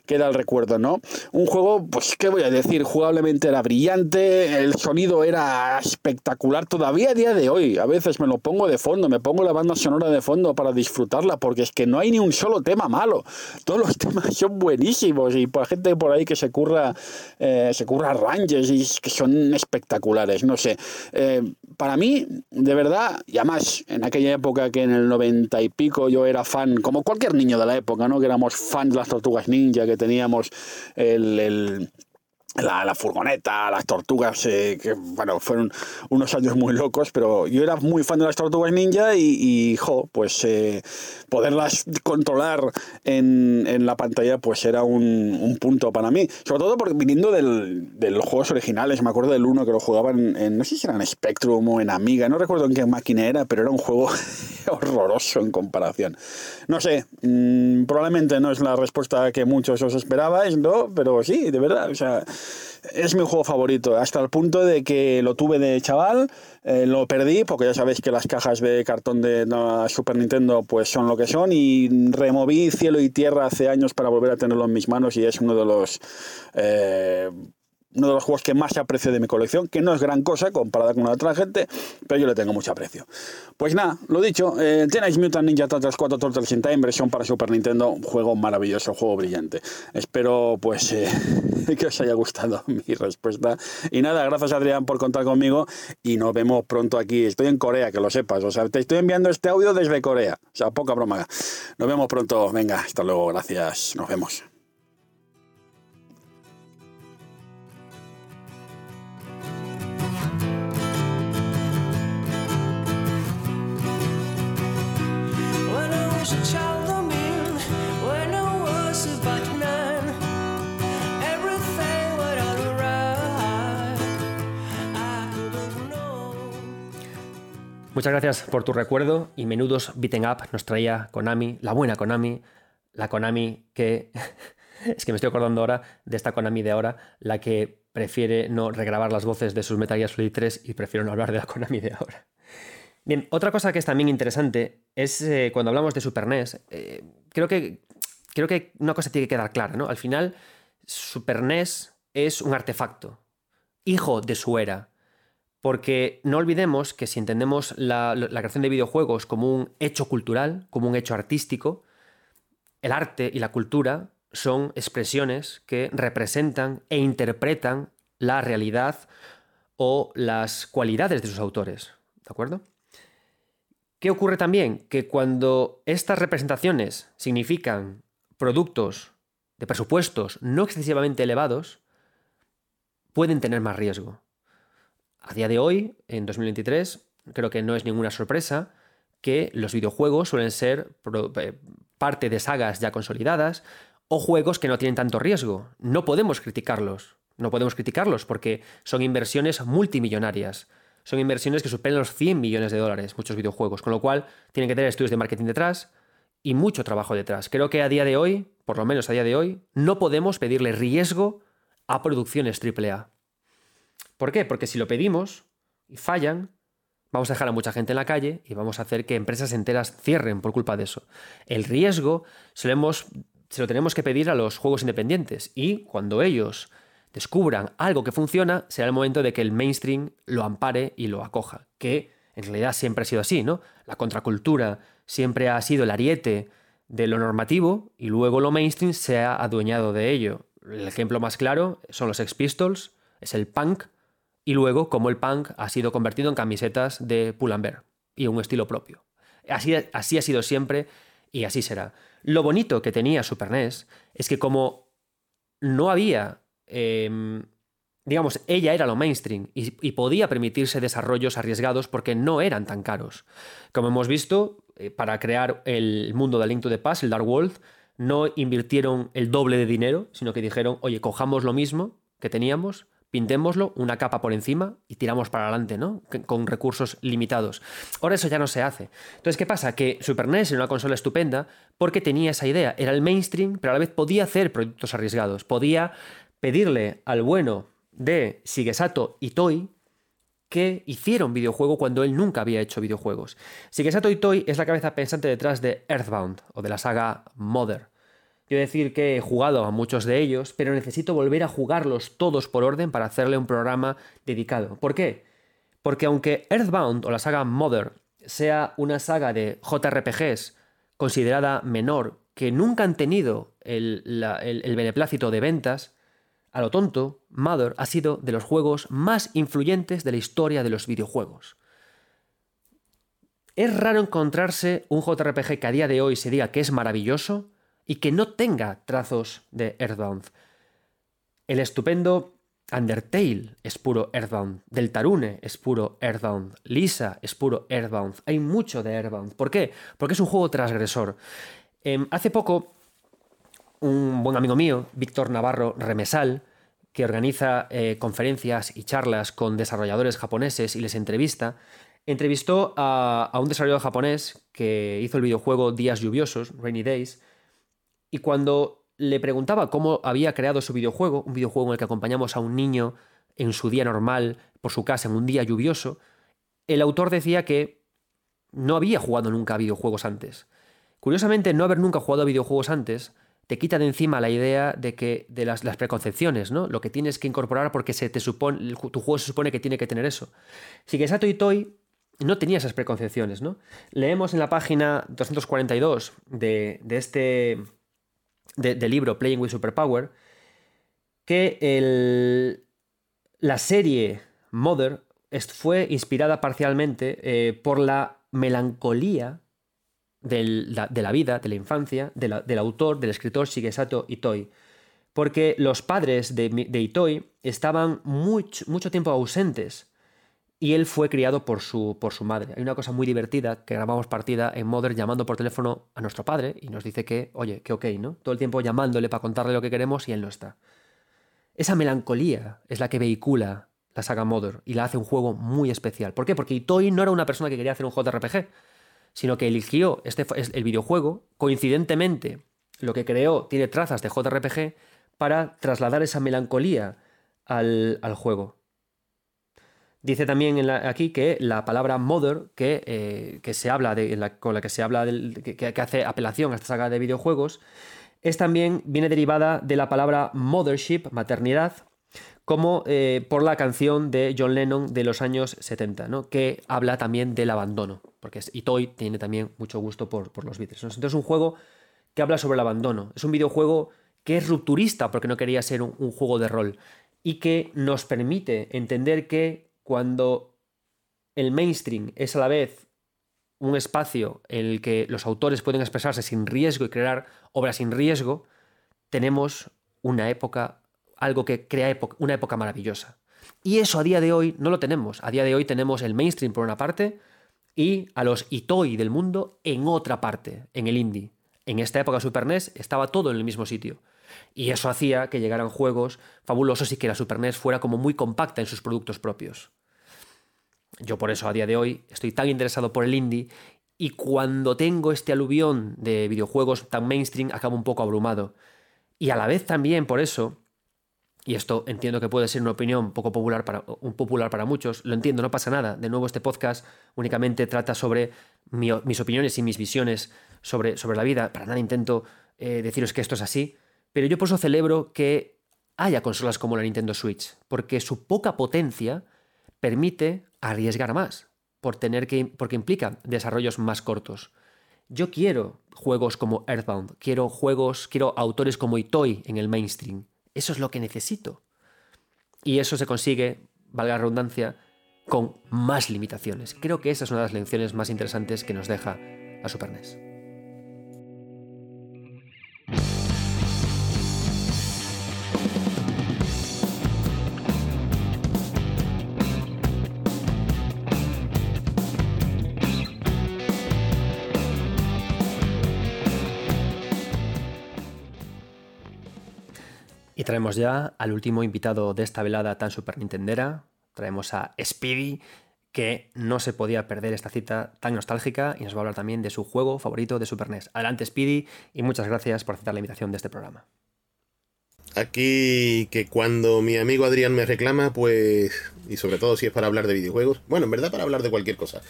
queda el recuerdo, ¿no? Un juego, pues, ¿qué voy a decir? Jugablemente era brillante, el sonido era espectacular todavía a día de hoy. A veces me lo pongo de fondo, me pongo la banda sonora de fondo para disfrutarla, porque es que no hay ni un solo tema malo. Todos los temas son buenísimos y por gente por ahí que se curra, eh, se curra ranges y que son espectaculares, no sé. Eh, para mí, de verdad, y además en aquella época que en el noventa y pico yo era fan, como cualquier niño de la época, ¿no? Que éramos fans de las tortugas ninja, que teníamos el, la, furgoneta, las tortugas, eh, que bueno, fueron unos años muy locos, pero yo era muy fan de las tortugas ninja y, jo, pues eh, poderlas controlar en, en, la pantalla pues era un, un, punto para mí. Sobre todo porque viniendo del, de los juegos originales, me acuerdo del uno que lo jugaban en, no sé si era en Spectrum o en Amiga, no recuerdo en qué máquina era, pero era un juego horroroso en comparación. No sé, mm, probablemente no es la respuesta que muchos os esperabais, ¿no? Pero sí, de verdad, o sea es mi juego favorito, hasta el punto de que lo tuve de chaval, eh, lo perdí, porque ya sabéis que las cajas de cartón de Super Nintendo pues son lo que son, y removí cielo y tierra hace años para volver a tenerlo en mis manos, y es uno de los eh, uno de los juegos que más aprecio de mi colección, que no es gran cosa comparada con la otra gente, pero yo le tengo mucho aprecio. Pues nada, lo dicho, eh, tenéis Mutant Ninja Turtles 4 Turtles in Time, versión para Super Nintendo, un juego maravilloso, juego brillante. Espero pues eh, que os haya gustado mi respuesta. Y nada, gracias Adrián por contar conmigo y nos vemos pronto aquí. Estoy en Corea, que lo sepas, o sea, te estoy enviando este audio desde Corea, o sea, poca broma. Nos vemos pronto, venga, hasta luego, gracias, nos vemos. Muchas gracias por tu recuerdo y menudos beaten up nos traía Konami, la buena Konami, la Konami que es que me estoy acordando ahora de esta Konami de ahora, la que prefiere no regrabar las voces de sus Metal Gear Solid 3 y prefiero no hablar de la Konami de ahora. Bien, otra cosa que es también interesante es eh, cuando hablamos de Super NES, eh, creo, que, creo que una cosa tiene que quedar clara, ¿no? Al final, Super NES es un artefacto, hijo de su era. Porque no olvidemos que si entendemos la, creación de videojuegos como un hecho cultural, como un hecho artístico, el arte y la cultura son expresiones que representan e interpretan la realidad o las cualidades de sus autores. ¿De acuerdo? ¿Qué ocurre también? Que cuando estas representaciones significan productos de presupuestos no excesivamente elevados, pueden tener más riesgo. A día de hoy, en 2023, creo que no es ninguna sorpresa que los videojuegos suelen ser eh, parte de sagas ya consolidadas o juegos que no tienen tanto riesgo. No podemos criticarlos. No podemos criticarlos porque son inversiones multimillonarias. Son inversiones que superan los 100 millones de dólares, muchos videojuegos, con lo cual tienen que tener estudios de marketing detrás y mucho trabajo detrás. Creo que a día de hoy, por lo menos a día de hoy, no podemos pedirle riesgo a producciones AAA. ¿Por qué? Porque si lo pedimos y fallan, vamos a dejar a mucha gente en la calle y vamos a hacer que empresas enteras cierren por culpa de eso. El riesgo se lo, hemos, se lo tenemos que pedir a los juegos independientes y cuando ellos descubran algo que funciona, será el momento de que el mainstream lo ampare y lo acoja, que en realidad siempre ha sido así, ¿no? La contracultura siempre ha sido el ariete de lo normativo y luego lo mainstream se ha adueñado de ello. El ejemplo más claro son los Ex Pistols, es el punk, y luego como el punk ha sido convertido en camisetas de Pull&Bear y un estilo propio. Así, así ha sido siempre y así será. Lo bonito que tenía Super NES es que como no había, em, digamos, ella era lo mainstream y, podía permitirse desarrollos arriesgados porque no eran tan caros. Como hemos visto, eh, para crear el mundo de Link to the Past, el Dark World, no invirtieron el doble de dinero, sino que dijeron, oye, cojamos lo mismo que teníamos, pintémoslo, una capa por encima y tiramos para adelante, ¿no? Con recursos limitados. Ahora eso ya no se hace. Entonces, ¿qué pasa? Que Super NES era una consola estupenda porque tenía esa idea. Era el mainstream, pero a la vez podía hacer proyectos arriesgados. Podía pedirle al bueno de Shigesato y Toy que hicieron videojuego cuando él nunca había hecho videojuegos. Shigesato Toy es la cabeza pensante detrás de Earthbound o de la saga Mother. Quiero decir que he jugado a muchos de ellos, pero necesito volver a jugarlos todos por orden para hacerle un programa dedicado. ¿Por qué? Porque aunque Earthbound o la saga Mother sea una saga de JRPGs considerada menor, que nunca han tenido el, el beneplácito de ventas, a lo tonto, Mother ha sido de los juegos más influyentes de la historia de los videojuegos. Es raro encontrarse un JRPG que a día de hoy se diga que es maravilloso y que no tenga trazos de Earthbound. El estupendo Undertale es puro Earthbound, Deltarune es puro Earthbound, Lisa es puro Earthbound. Hay mucho de Earthbound. ¿Por qué? Porque es un juego transgresor. Em, hace poco, un buen amigo mío, Víctor Navarro Remesal, que organiza eh, conferencias y charlas con desarrolladores japoneses y les entrevista, entrevistó a, a un desarrollador japonés que hizo el videojuego Días Lluviosos, Rainy Days, y cuando le preguntaba cómo había creado su videojuego, un videojuego en el que acompañamos a un niño en su día normal, por su casa, en un día lluvioso, el autor decía que no había jugado nunca a videojuegos antes. Curiosamente, no haber nunca jugado a videojuegos antes te quita de encima la idea de que de las, preconcepciones, ¿no? Lo que tienes que incorporar porque se te supone, tu juego se supone que tiene que tener eso. Shigesato Itoi no tenía esas preconcepciones, ¿no? Leemos en la página 242 de, de este del libro Playing with Superpower, que el, la serie Mother fue inspirada parcialmente eh, por la melancolía de la vida, de la infancia, del autor, del escritor Shigesato Itoi. Porque los padres de, Itoi estaban mucho, mucho tiempo ausentes y él fue criado por su, por su madre. Hay una cosa muy divertida que grabamos partida en Mother llamando por teléfono a nuestro padre y nos dice que, oye, que ok, ¿no? Todo el tiempo llamándole para contarle lo que queremos y él no está. Esa melancolía es la que vehicula la saga Mother y la hace un juego muy especial. ¿Por qué? Porque Itoi no era una persona que quería hacer un JRPG, sino que eligió este, el videojuego, coincidentemente lo que creó tiene trazas de JRPG para trasladar esa melancolía al, al juego. Dice también aquí que la palabra mother, que, eh, que se habla de, con la que se habla, que, hace apelación a esta saga de videojuegos, es también, viene derivada de la palabra mothership, maternidad, como eh, por la canción de John Lennon de los años 70, ¿no? que habla también del abandono, porque Itoy tiene también mucho gusto por, por los Beatles. Entonces es un juego que habla sobre el abandono, es un videojuego que es rupturista porque no quería ser un juego de rol y que nos permite entender que cuando el mainstream es a la vez un espacio en el que los autores pueden expresarse sin riesgo y crear obras sin riesgo, tenemos una época, algo que crea una época maravillosa. Y eso a día de hoy no lo tenemos. A día de hoy tenemos el mainstream por una parte y a los Itoi del mundo en otra parte, en el indie. En esta época Super NES estaba todo en el mismo sitio. Y eso hacía que llegaran juegos fabulosos y que la Super NES fuera como muy compacta en sus productos propios. Yo por eso a día de hoy estoy tan interesado por el indie y cuando tengo este aluvión de videojuegos tan mainstream acabo un poco abrumado. Y a la vez también por eso y esto entiendo que puede ser una opinión poco popular para, un popular para muchos, lo entiendo, no pasa nada. De nuevo, este podcast únicamente trata sobre mis opiniones y mis visiones sobre, sobre la vida. Para nada intento eh, deciros que esto es así, pero yo por eso celebro que haya consolas como la Nintendo Switch, porque su poca potencia permite arriesgar más, por tener que, porque implica desarrollos más cortos. Yo quiero juegos como Earthbound, quiero juegos, quiero autores como Itoy en el mainstream. Eso es lo que necesito. Y eso se consigue, valga la redundancia, con más limitaciones. Creo que esa es una de las lecciones más interesantes que nos deja la Super NES. Traemos ya al último invitado de esta velada tan super nintendera. Traemos a Speedy, que no se podía perder esta cita tan nostálgica y nos va a hablar también de su juego favorito de Super NES. Adelante Speedy y muchas gracias por aceptar la invitación de este programa. Aquí que cuando mi amigo Adrián me reclama, pues, y sobre todo si es para hablar de videojuegos, bueno, en verdad para hablar de cualquier cosa,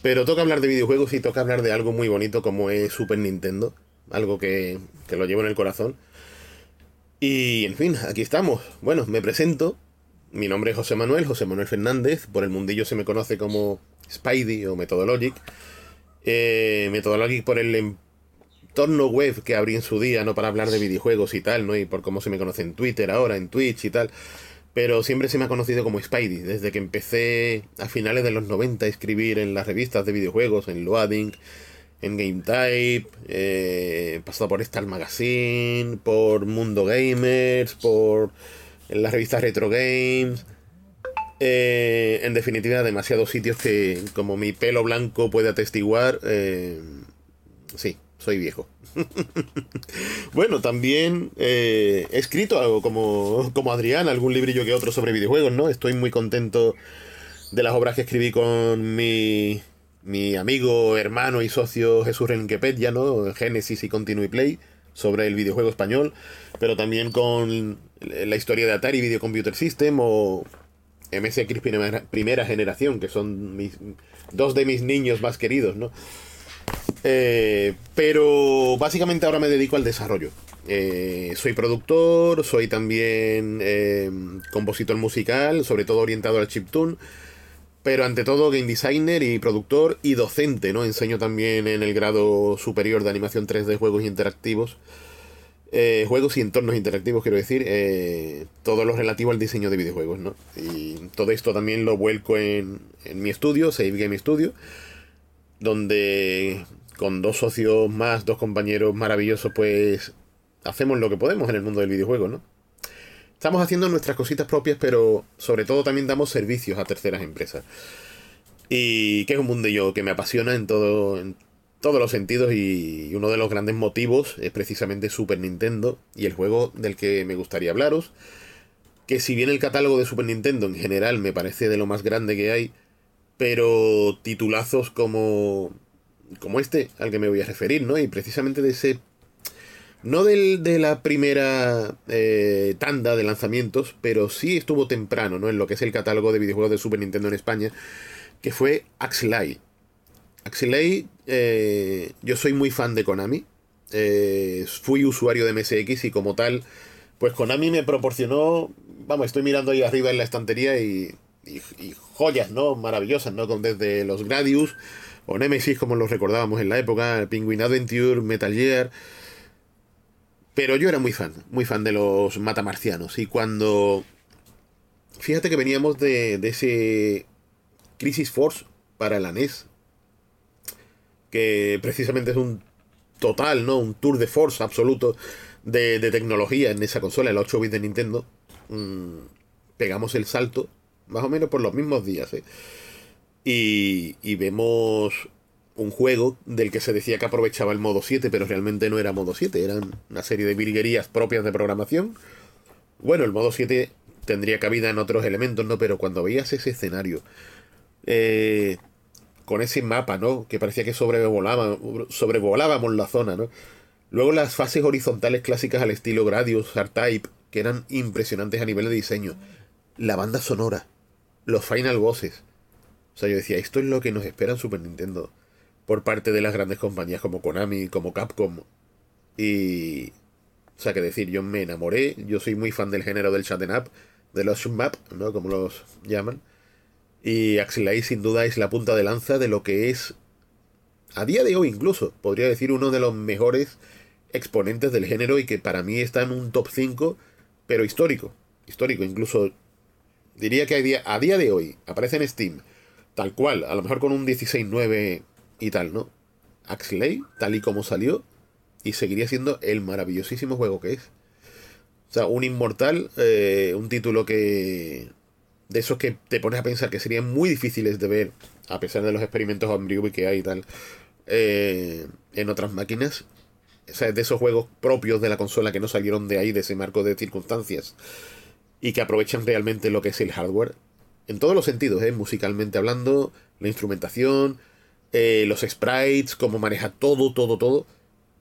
pero toca hablar de videojuegos y toca hablar de algo muy bonito como es Super Nintendo, algo que, que lo llevo en el corazón. Y en fin, aquí estamos. Bueno, me presento. Mi nombre es José Manuel, José Manuel Fernández. Por el mundillo se me conoce como Spidey o Methodologic. Eh, Methodologic por el entorno web que abrí en su día, no para hablar de videojuegos y tal, ¿no? Y por cómo se me conoce en Twitter ahora, en Twitch y tal. Pero siempre se me ha conocido como Spidey, desde que empecé a finales de los 90 a escribir en las revistas de videojuegos, en Loading, en Game Type, eh, pasado por Star Magazine, por Mundo Gamers, por las revistas Retro Games. Eh, en definitiva, demasiados sitios que, como mi pelo blanco puede atestiguar, eh, sí, soy viejo. bueno, también he escrito algo como, como Adrián, algún librillo que otro sobre videojuegos, ¿no? Estoy muy contento de las obras que escribí con mi mi amigo, hermano y socio Jesús Renquepedia, ¿no? Genesis y Continue Play, sobre el videojuego español, pero también con la historia de Atari Video Computer System o MSX primera, primera generación, que son mis, dos de mis niños más queridos, ¿no? Eh, pero básicamente ahora me dedico al desarrollo. Eh, soy productor, soy también eh, compositor musical, sobre todo orientado al chiptune pero ante todo game designer y productor y docente, ¿no? Enseño también en el grado superior de animación 3D juegos interactivos. Eh, juegos y entornos interactivos, quiero decir, eh, todo lo relativo al diseño de videojuegos, ¿no? Y todo esto también lo vuelco en, en mi estudio, Save Game Studio, donde con dos socios más, dos compañeros maravillosos, pues hacemos lo que podemos en el mundo del videojuego, ¿no? Estamos haciendo nuestras cositas propias, pero sobre todo también damos servicios a terceras empresas. Y que es un mundillo que me apasiona en, todo, en todos los sentidos y uno de los grandes motivos es precisamente Super Nintendo y el juego del que me gustaría hablaros. Que si bien el catálogo de Super Nintendo en general me parece de lo más grande que hay, pero titulazos como, como este al que me voy a referir, ¿no? Y precisamente de ese no del, de la primera eh, tanda de lanzamientos, pero sí estuvo temprano, ¿no? En lo que es el catálogo de videojuegos de Super Nintendo en España, que fue Axelay. Axelay, eh, yo soy muy fan de Konami. Eh, fui usuario de MSX y como tal, pues Konami me proporcionó, vamos, estoy mirando ahí arriba en la estantería y, y, joyas, ¿no? Maravillosas, ¿no? Desde los Gradius o Nemesis, como los recordábamos en la época, Penguin Adventure, Metal Gear. Pero yo era muy fan, muy fan de los matamarcianos. Y cuando. Fíjate que veníamos de, de ese Crisis Force para la NES. Que precisamente es un total, ¿no? Un tour de force absoluto de, de tecnología en esa consola, el 8 bits de Nintendo. Mm, pegamos el salto, más o menos por los mismos días, ¿eh? Y, y vemos un juego del que se decía que aprovechaba el modo 7, pero realmente no era modo 7, eran una serie de virguerías propias de programación. Bueno, el modo 7 tendría cabida en otros elementos, ¿no? Pero cuando veías ese escenario, eh, con ese mapa, ¿no? Que parecía que sobrevolaba, sobrevolábamos la zona, ¿no? Luego las fases horizontales clásicas al estilo Gradius, R-Type, que eran impresionantes a nivel de diseño. La banda sonora, los final bosses. O sea, yo decía, esto es lo que nos espera en Super Nintendo por parte de las grandes compañías como Konami, como Capcom. Y... O sea, que decir, yo me enamoré, yo soy muy fan del género del chat up, de los map, ¿no? Como los llaman. Y Axelay sin duda es la punta de lanza de lo que es, a día de hoy incluso, podría decir uno de los mejores exponentes del género y que para mí está en un top 5, pero histórico. Histórico, incluso diría que a día, a día de hoy aparece en Steam, tal cual, a lo mejor con un 16.9 y tal, ¿no? Axley, tal y como salió, y seguiría siendo el maravillosísimo juego que es. O sea, un inmortal, eh, un título que. de esos que te pones a pensar que serían muy difíciles de ver, a pesar de los experimentos homebrew que hay y tal, eh, en otras máquinas. O sea, de esos juegos propios de la consola que no salieron de ahí, de ese marco de circunstancias, y que aprovechan realmente lo que es el hardware. En todos los sentidos, ¿eh? musicalmente hablando, la instrumentación, eh, los sprites, cómo maneja todo, todo, todo,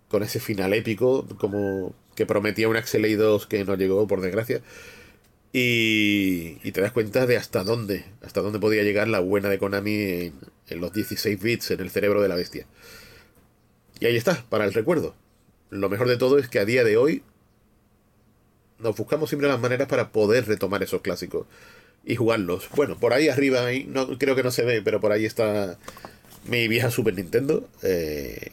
con ese final épico, como que prometía un Axel 2 que no llegó, por desgracia. Y, y, te das cuenta de hasta dónde, hasta dónde podía llegar la buena de Konami en, en los 16 bits, en el cerebro de la bestia. Y ahí está, para el recuerdo. Lo mejor de todo es que a día de hoy nos buscamos siempre las maneras para poder retomar esos clásicos y jugarlos. Bueno, por ahí arriba, no, creo que no se ve, pero por ahí está mi vieja Super Nintendo. Eh,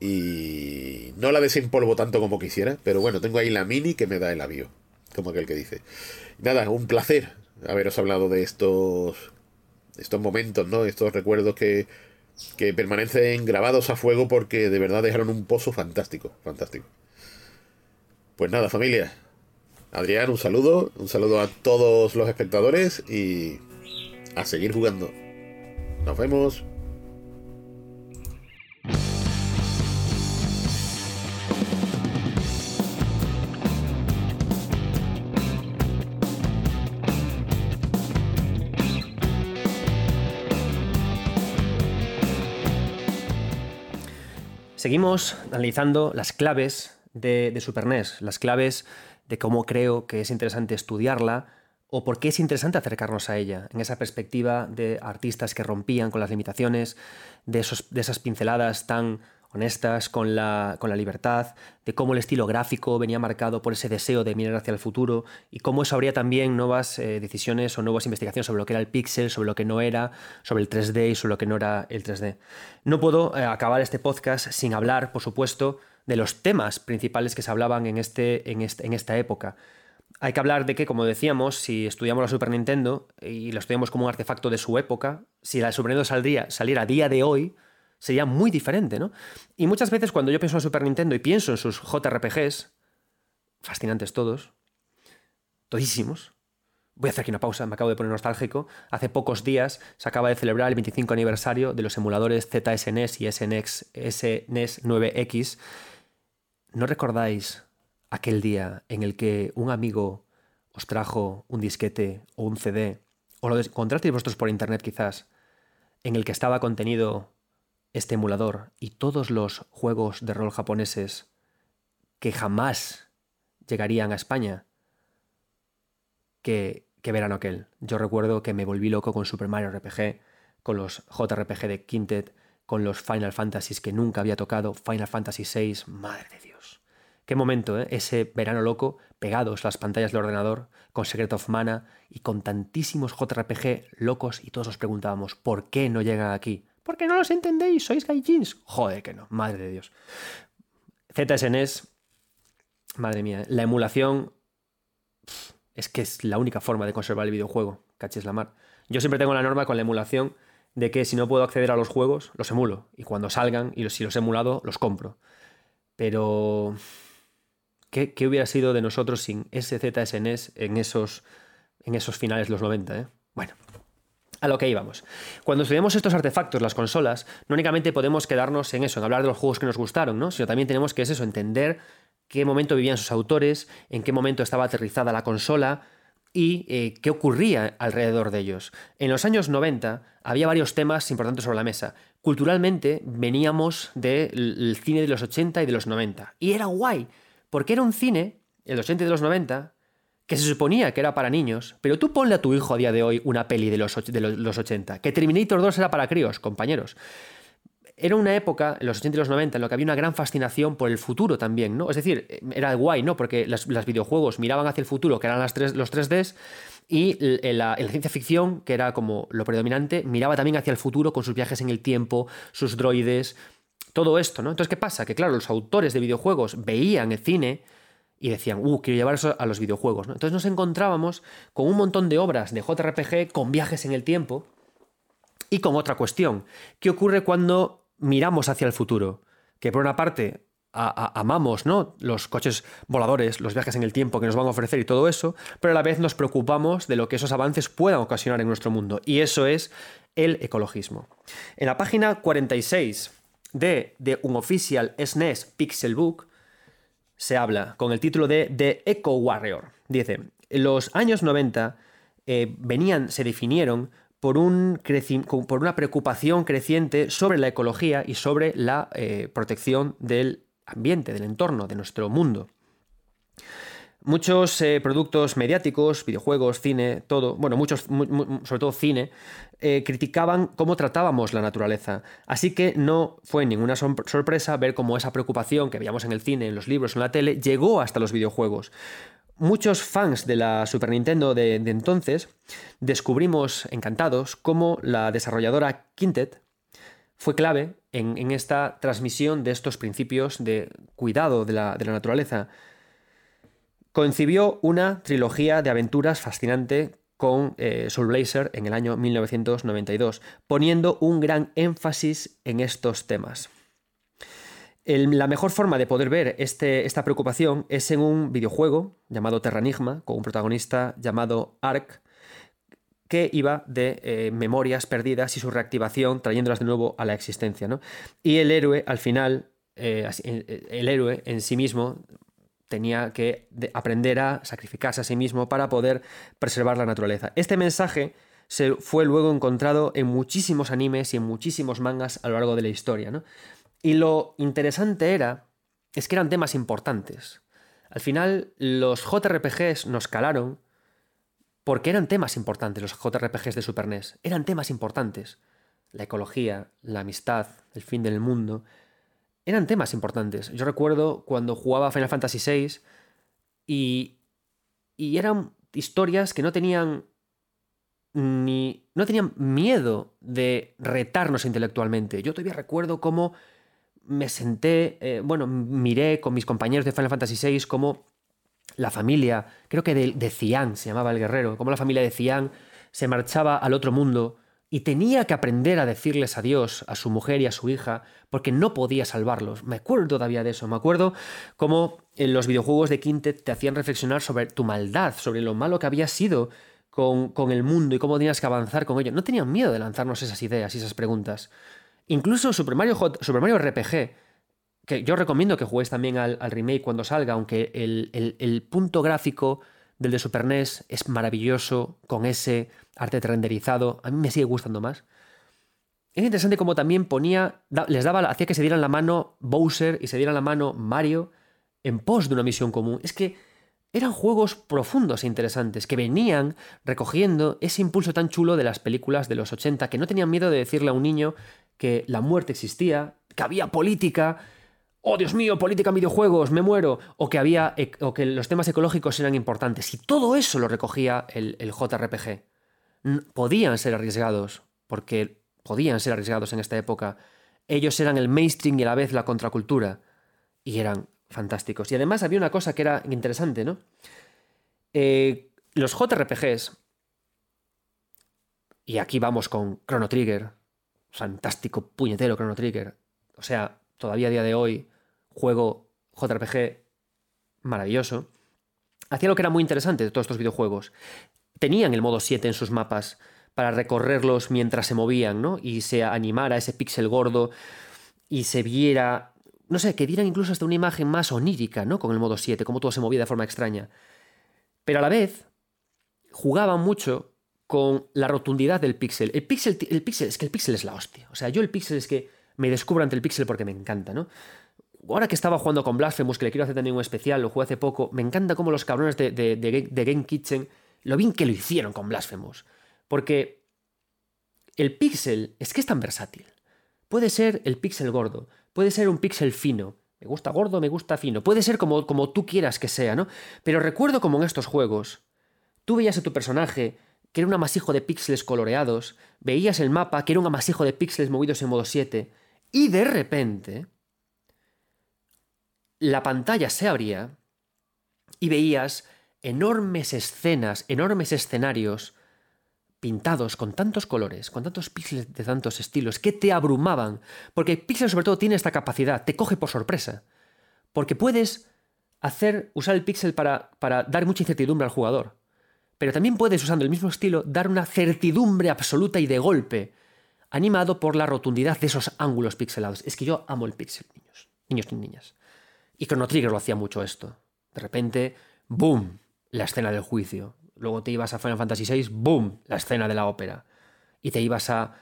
y no la desempolvo tanto como quisiera, pero bueno, tengo ahí la mini que me da el avión, como aquel que dice. Nada, un placer haberos hablado de estos, estos momentos, ¿no? Estos recuerdos que, que permanecen grabados a fuego porque de verdad dejaron un pozo fantástico, fantástico. Pues nada, familia. Adrián, un saludo, un saludo a todos los espectadores y a seguir jugando. Nos vemos. Seguimos analizando las claves de, de, Super NES, las claves de cómo creo que es interesante estudiarla o por qué es interesante acercarnos a ella, en esa perspectiva de artistas que rompían con las limitaciones, de, esos, de esas pinceladas tan honestas con la, con la libertad, de cómo el estilo gráfico venía marcado por ese deseo de mirar hacia el futuro y cómo eso habría también nuevas eh, decisiones o nuevas investigaciones sobre lo que era el pixel, sobre lo que no era, sobre el 3D y sobre lo que no era el 3D. No puedo eh, acabar este podcast sin hablar, por supuesto, de los temas principales que se hablaban en, este, en, este, en esta época. Hay que hablar de que, como decíamos, si estudiamos la Super Nintendo y la estudiamos como un artefacto de su época, si la Super Nintendo saldría, saliera a día de hoy, sería muy diferente, ¿no? Y muchas veces cuando yo pienso en Super Nintendo y pienso en sus JRPGs, fascinantes todos, todísimos, voy a hacer aquí una pausa, me acabo de poner nostálgico, hace pocos días se acaba de celebrar el 25 aniversario de los emuladores ZSNES y SNES, SNES 9X. ¿No recordáis aquel día en el que un amigo os trajo un disquete o un CD, o lo encontrasteis vosotros por internet quizás, en el que estaba contenido este emulador y todos los juegos de rol japoneses que jamás llegarían a España, que, verano aquel. Yo recuerdo que me volví loco con Super Mario RPG, con los JRPG de Quintet, con los Final Fantasies que nunca había tocado, Final Fantasy VI, madre de Dios. Qué momento, ¿eh? ese verano loco, pegados las pantallas del ordenador, con Secret of Mana y con tantísimos JRPG locos y todos nos preguntábamos, ¿por qué no llegan aquí? Porque no los entendéis, sois gaijins. Joder que no, madre de Dios. ZSNES, madre mía, la emulación es que es la única forma de conservar el videojuego, caches la mar. Yo siempre tengo la norma con la emulación de que si no puedo acceder a los juegos, los emulo. Y cuando salgan, y si los he emulado, los compro. Pero... ¿Qué, qué hubiera sido de nosotros sin ese ZSNES en esos, en esos finales de los 90? Eh? Bueno, a lo que íbamos. Cuando estudiamos estos artefactos, las consolas, no únicamente podemos quedarnos en eso, en hablar de los juegos que nos gustaron, ¿no? sino también tenemos que es eso, entender qué momento vivían sus autores, en qué momento estaba aterrizada la consola y eh, qué ocurría alrededor de ellos. En los años 90 había varios temas importantes sobre la mesa. Culturalmente veníamos del cine de los 80 y de los 90. Y era guay, porque era un cine, el 80 y de los 90, que se suponía que era para niños, pero tú ponle a tu hijo a día de hoy una peli de los, de los 80, que Terminator 2 era para críos, compañeros. Era una época, en los 80 y los 90, en la que había una gran fascinación por el futuro también, ¿no? Es decir, era guay, ¿no? Porque los videojuegos miraban hacia el futuro, que eran las tres, los 3Ds, y en la, ciencia ficción, que era como lo predominante, miraba también hacia el futuro con sus viajes en el tiempo, sus droides, todo esto, ¿no? Entonces, ¿qué pasa? Que claro, los autores de videojuegos veían el cine y decían, uh, quiero llevar eso a los videojuegos. ¿no? Entonces nos encontrábamos con un montón de obras de JRPG con viajes en el tiempo y con otra cuestión. ¿Qué ocurre cuando miramos hacia el futuro? Que por una parte amamos ¿no? los coches voladores, los viajes en el tiempo que nos van a ofrecer y todo eso, pero a la vez nos preocupamos de lo que esos avances puedan ocasionar en nuestro mundo. Y eso es el ecologismo. En la página 46 de The Unofficial SNES Pixel Book, se habla con el título de The Eco Warrior. Dice, los años 90 eh, venían, se definieron por, un por, una preocupación creciente sobre la ecología y sobre la eh, protección del ambiente, del entorno, de nuestro mundo. Muchos eh, productos mediáticos, videojuegos, cine, todo, bueno, muchos, sobre todo cine, eh, criticaban cómo tratábamos la naturaleza. Así que no fue ninguna sorpresa ver cómo esa preocupación que veíamos en el cine, en los libros, en la tele, llegó hasta los videojuegos. Muchos fans de la Super Nintendo de, entonces descubrimos encantados cómo la desarrolladora Quintet fue clave en, esta transmisión de estos principios de cuidado de la naturaleza concibió una trilogía de aventuras fascinante con eh, Soul Blazer en el año 1992, poniendo un gran énfasis en estos temas. la mejor forma de poder ver este, esta preocupación es en un videojuego llamado Terranigma, con un protagonista llamado Ark, que iba de eh, memorias perdidas y su reactivación, trayéndolas de nuevo a la existencia. Y el héroe, al final, eh, el héroe en sí mismo tenía que aprender a sacrificarse a sí mismo para poder preservar la naturaleza. Este mensaje se fue luego encontrado en muchísimos animes y en muchísimos mangas a lo largo de la historia. Y lo interesante era, es que eran temas importantes. Al final, los JRPGs nos calaron porque eran temas importantes, los JRPGs de Super NES. Eran temas importantes. La ecología, la amistad, el fin del mundo eran temas importantes. Yo recuerdo cuando jugaba Final Fantasy VI y, y eran historias que no tenían ni no tenían miedo de retarnos intelectualmente. Yo todavía recuerdo cómo me senté, eh, bueno, miré con mis compañeros de Final Fantasy VI cómo la familia, creo que de, de Cian se llamaba el guerrero, cómo la familia de Cian se marchaba al otro mundo y tenía que aprender a decirles adiós a su mujer y a su hija porque no podía salvarlos. Me acuerdo todavía de eso, me acuerdo cómo en los videojuegos de Quintet te hacían reflexionar sobre tu maldad, sobre lo malo que había sido con, el mundo y cómo tenías que avanzar con ello. No tenían miedo de lanzarnos esas ideas y esas preguntas. Incluso Super Mario, Super Mario RPG, que yo recomiendo que juegues también al, remake cuando salga, aunque el, el punto gráfico del de Super NES es maravilloso, con ese arte renderizado, a mí me sigue gustando más. Es interesante como también ponía, les daba, hacía que se dieran la mano Bowser y se dieran la mano Mario en pos de una misión común. Es que eran juegos profundos e interesantes que venían recogiendo ese impulso tan chulo de las películas de los 80, que no tenían miedo de decirle a un niño que la muerte existía, que había política, oh Dios mío, política en videojuegos, me muero, o que, había, o que los temas ecológicos eran importantes. Y todo eso lo recogía el, JRPG. Podían ser arriesgados, porque podían ser arriesgados en esta época. Ellos eran el mainstream y a la vez la contracultura. Y eran fantásticos. Y además había una cosa que era interesante, ¿no? Eh, los JRPGs, y aquí vamos con Chrono Trigger, fantástico puñetero Chrono Trigger. O sea, todavía a día de hoy, juego JRPG maravilloso, hacía lo que era muy interesante de todos estos videojuegos. Tenían el modo 7 en sus mapas para recorrerlos mientras se movían, ¿no? Y se animara ese píxel gordo y se viera, no sé, que dieran incluso hasta una imagen más onírica, ¿no? Con el modo 7, como todo se movía de forma extraña. Pero a la vez jugaban mucho con la rotundidad del píxel. El píxel, el píxel, es que el píxel es la hostia. O sea, yo el píxel es que me descubro ante el píxel porque me encanta, ¿no? ahora que estaba jugando con Blasphemous, que le quiero hacer también un especial, lo jugué hace poco, me encanta cómo los cabrones de Game Kitchen, lo bien que lo hicieron con Blasphemous. Porque el pixel es que es tan versátil. Puede ser el pixel gordo, puede ser un pixel fino, me gusta gordo, me gusta fino, puede ser como, como tú quieras que sea, ¿no? Pero recuerdo como en estos juegos, tú veías a tu personaje que era un amasijo de píxeles coloreados, veías el mapa que era un amasijo de píxeles movidos en modo 7, y de repente la pantalla se abría y veías enormes escenas, enormes escenarios pintados con tantos colores, con tantos píxeles de tantos estilos, que te abrumaban. Porque Pixel sobre todo tiene esta capacidad, te coge por sorpresa. Porque puedes hacer, usar el píxel para, para dar mucha incertidumbre al jugador. Pero también puedes, usando el mismo estilo, dar una certidumbre absoluta y de golpe, animado por la rotundidad de esos ángulos pixelados. Es que yo amo el pixel, niños, niños y niñas. Y Chrono Trigger lo hacía mucho esto. De repente, ¡boom! La escena del juicio. Luego te ibas a Final Fantasy VI, ¡boom! La escena de la ópera. Y te ibas a...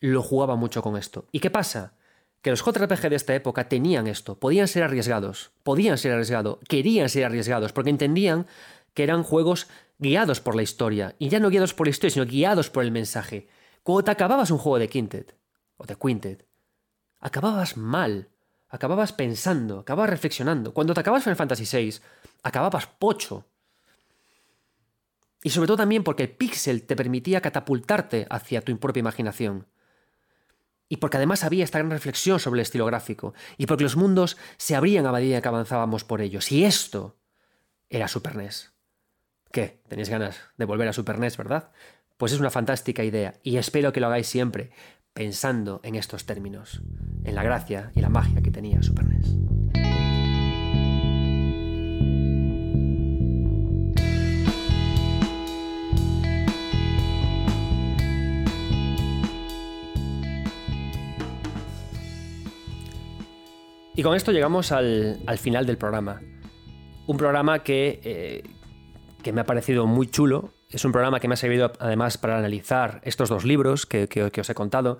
lo jugaba mucho con esto. ¿Y qué pasa? Que los JRPG de esta época tenían esto, podían ser arriesgados, podían ser arriesgados, querían ser arriesgados, porque entendían que eran juegos guiados por la historia, y ya no guiados por la historia, sino guiados por el mensaje. Cuando te acababas un juego de Quintet, o de Quintet, acababas mal, acababas pensando, acababas reflexionando. Cuando te acabas Final Fantasy VI, acababas pocho, y sobre todo también porque el pixel te permitía catapultarte hacia tu propia imaginación. Y porque además había esta gran reflexión sobre el estilo gráfico. Y porque los mundos se abrían a medida que avanzábamos por ellos. Y esto era Super NES. ¿Qué? Tenéis ganas de volver a Super NES, ¿verdad? Pues es una fantástica idea. Y espero que lo hagáis siempre pensando en estos términos. En la gracia y la magia que tenía Super NES. Y con esto llegamos al, final del programa. Un programa que, eh, que, me ha parecido muy chulo. Es un programa que me ha servido además para analizar estos dos libros que, que, os he contado.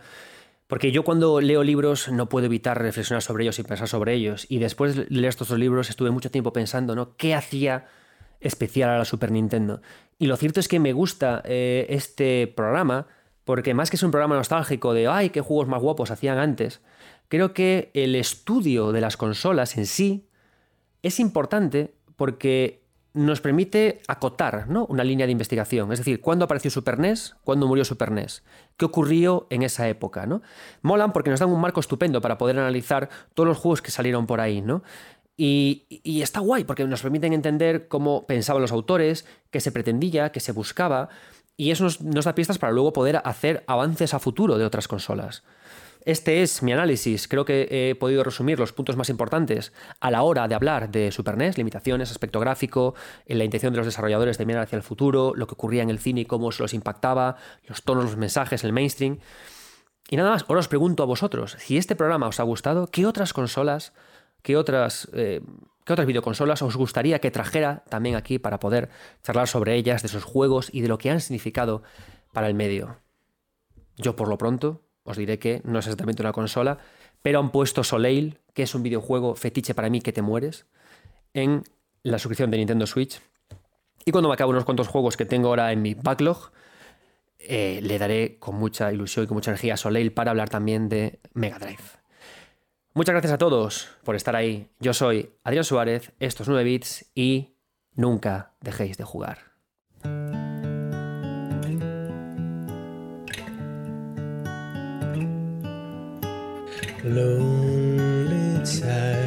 Porque yo cuando leo libros no puedo evitar reflexionar sobre ellos y pensar sobre ellos. Y después de leer estos dos libros estuve mucho tiempo pensando, ¿no? ¿Qué hacía especial a la Super Nintendo? Y lo cierto es que me gusta eh, este programa porque más que es un programa nostálgico de, ay, qué juegos más guapos hacían antes, creo que el estudio de las consolas en sí es importante porque nos permite acotar ¿no? una línea de investigación. Es decir, ¿cuándo apareció Super NES? ¿Cuándo murió Super NES? ¿Qué ocurrió en esa época? ¿no? Molan porque nos dan un marco estupendo para poder analizar todos los juegos que salieron por ahí. ¿no? Y, está guay porque nos permiten entender cómo pensaban los autores, qué se pretendía, qué se buscaba. Y eso nos, nos da pistas para luego poder hacer avances a futuro de otras consolas. Este es mi análisis. Creo que he podido resumir los puntos más importantes a la hora de hablar de Super NES, limitaciones, aspecto gráfico, la intención de los desarrolladores de mirar hacia el futuro, lo que ocurría en el cine y cómo se los impactaba, los tonos, los mensajes, el mainstream. Y nada más, ahora os pregunto a vosotros, si este programa os ha gustado, ¿qué otras consolas, qué otras, eh, qué otras videoconsolas os gustaría que trajera también aquí para poder charlar sobre ellas, de sus juegos y de lo que han significado para el medio? Yo por lo pronto os diré que no es exactamente una consola, pero han puesto Soleil, que es un videojuego fetiche para mí que te mueres, en la suscripción de Nintendo Switch. Y cuando me acabe unos cuantos juegos que tengo ahora en mi backlog, eh, le daré con mucha ilusión y con mucha energía a Soleil para hablar también de Mega Drive. Muchas gracias a todos por estar ahí. Yo soy Adrián Suárez, estos 9 bits y nunca dejéis de jugar. lonely time.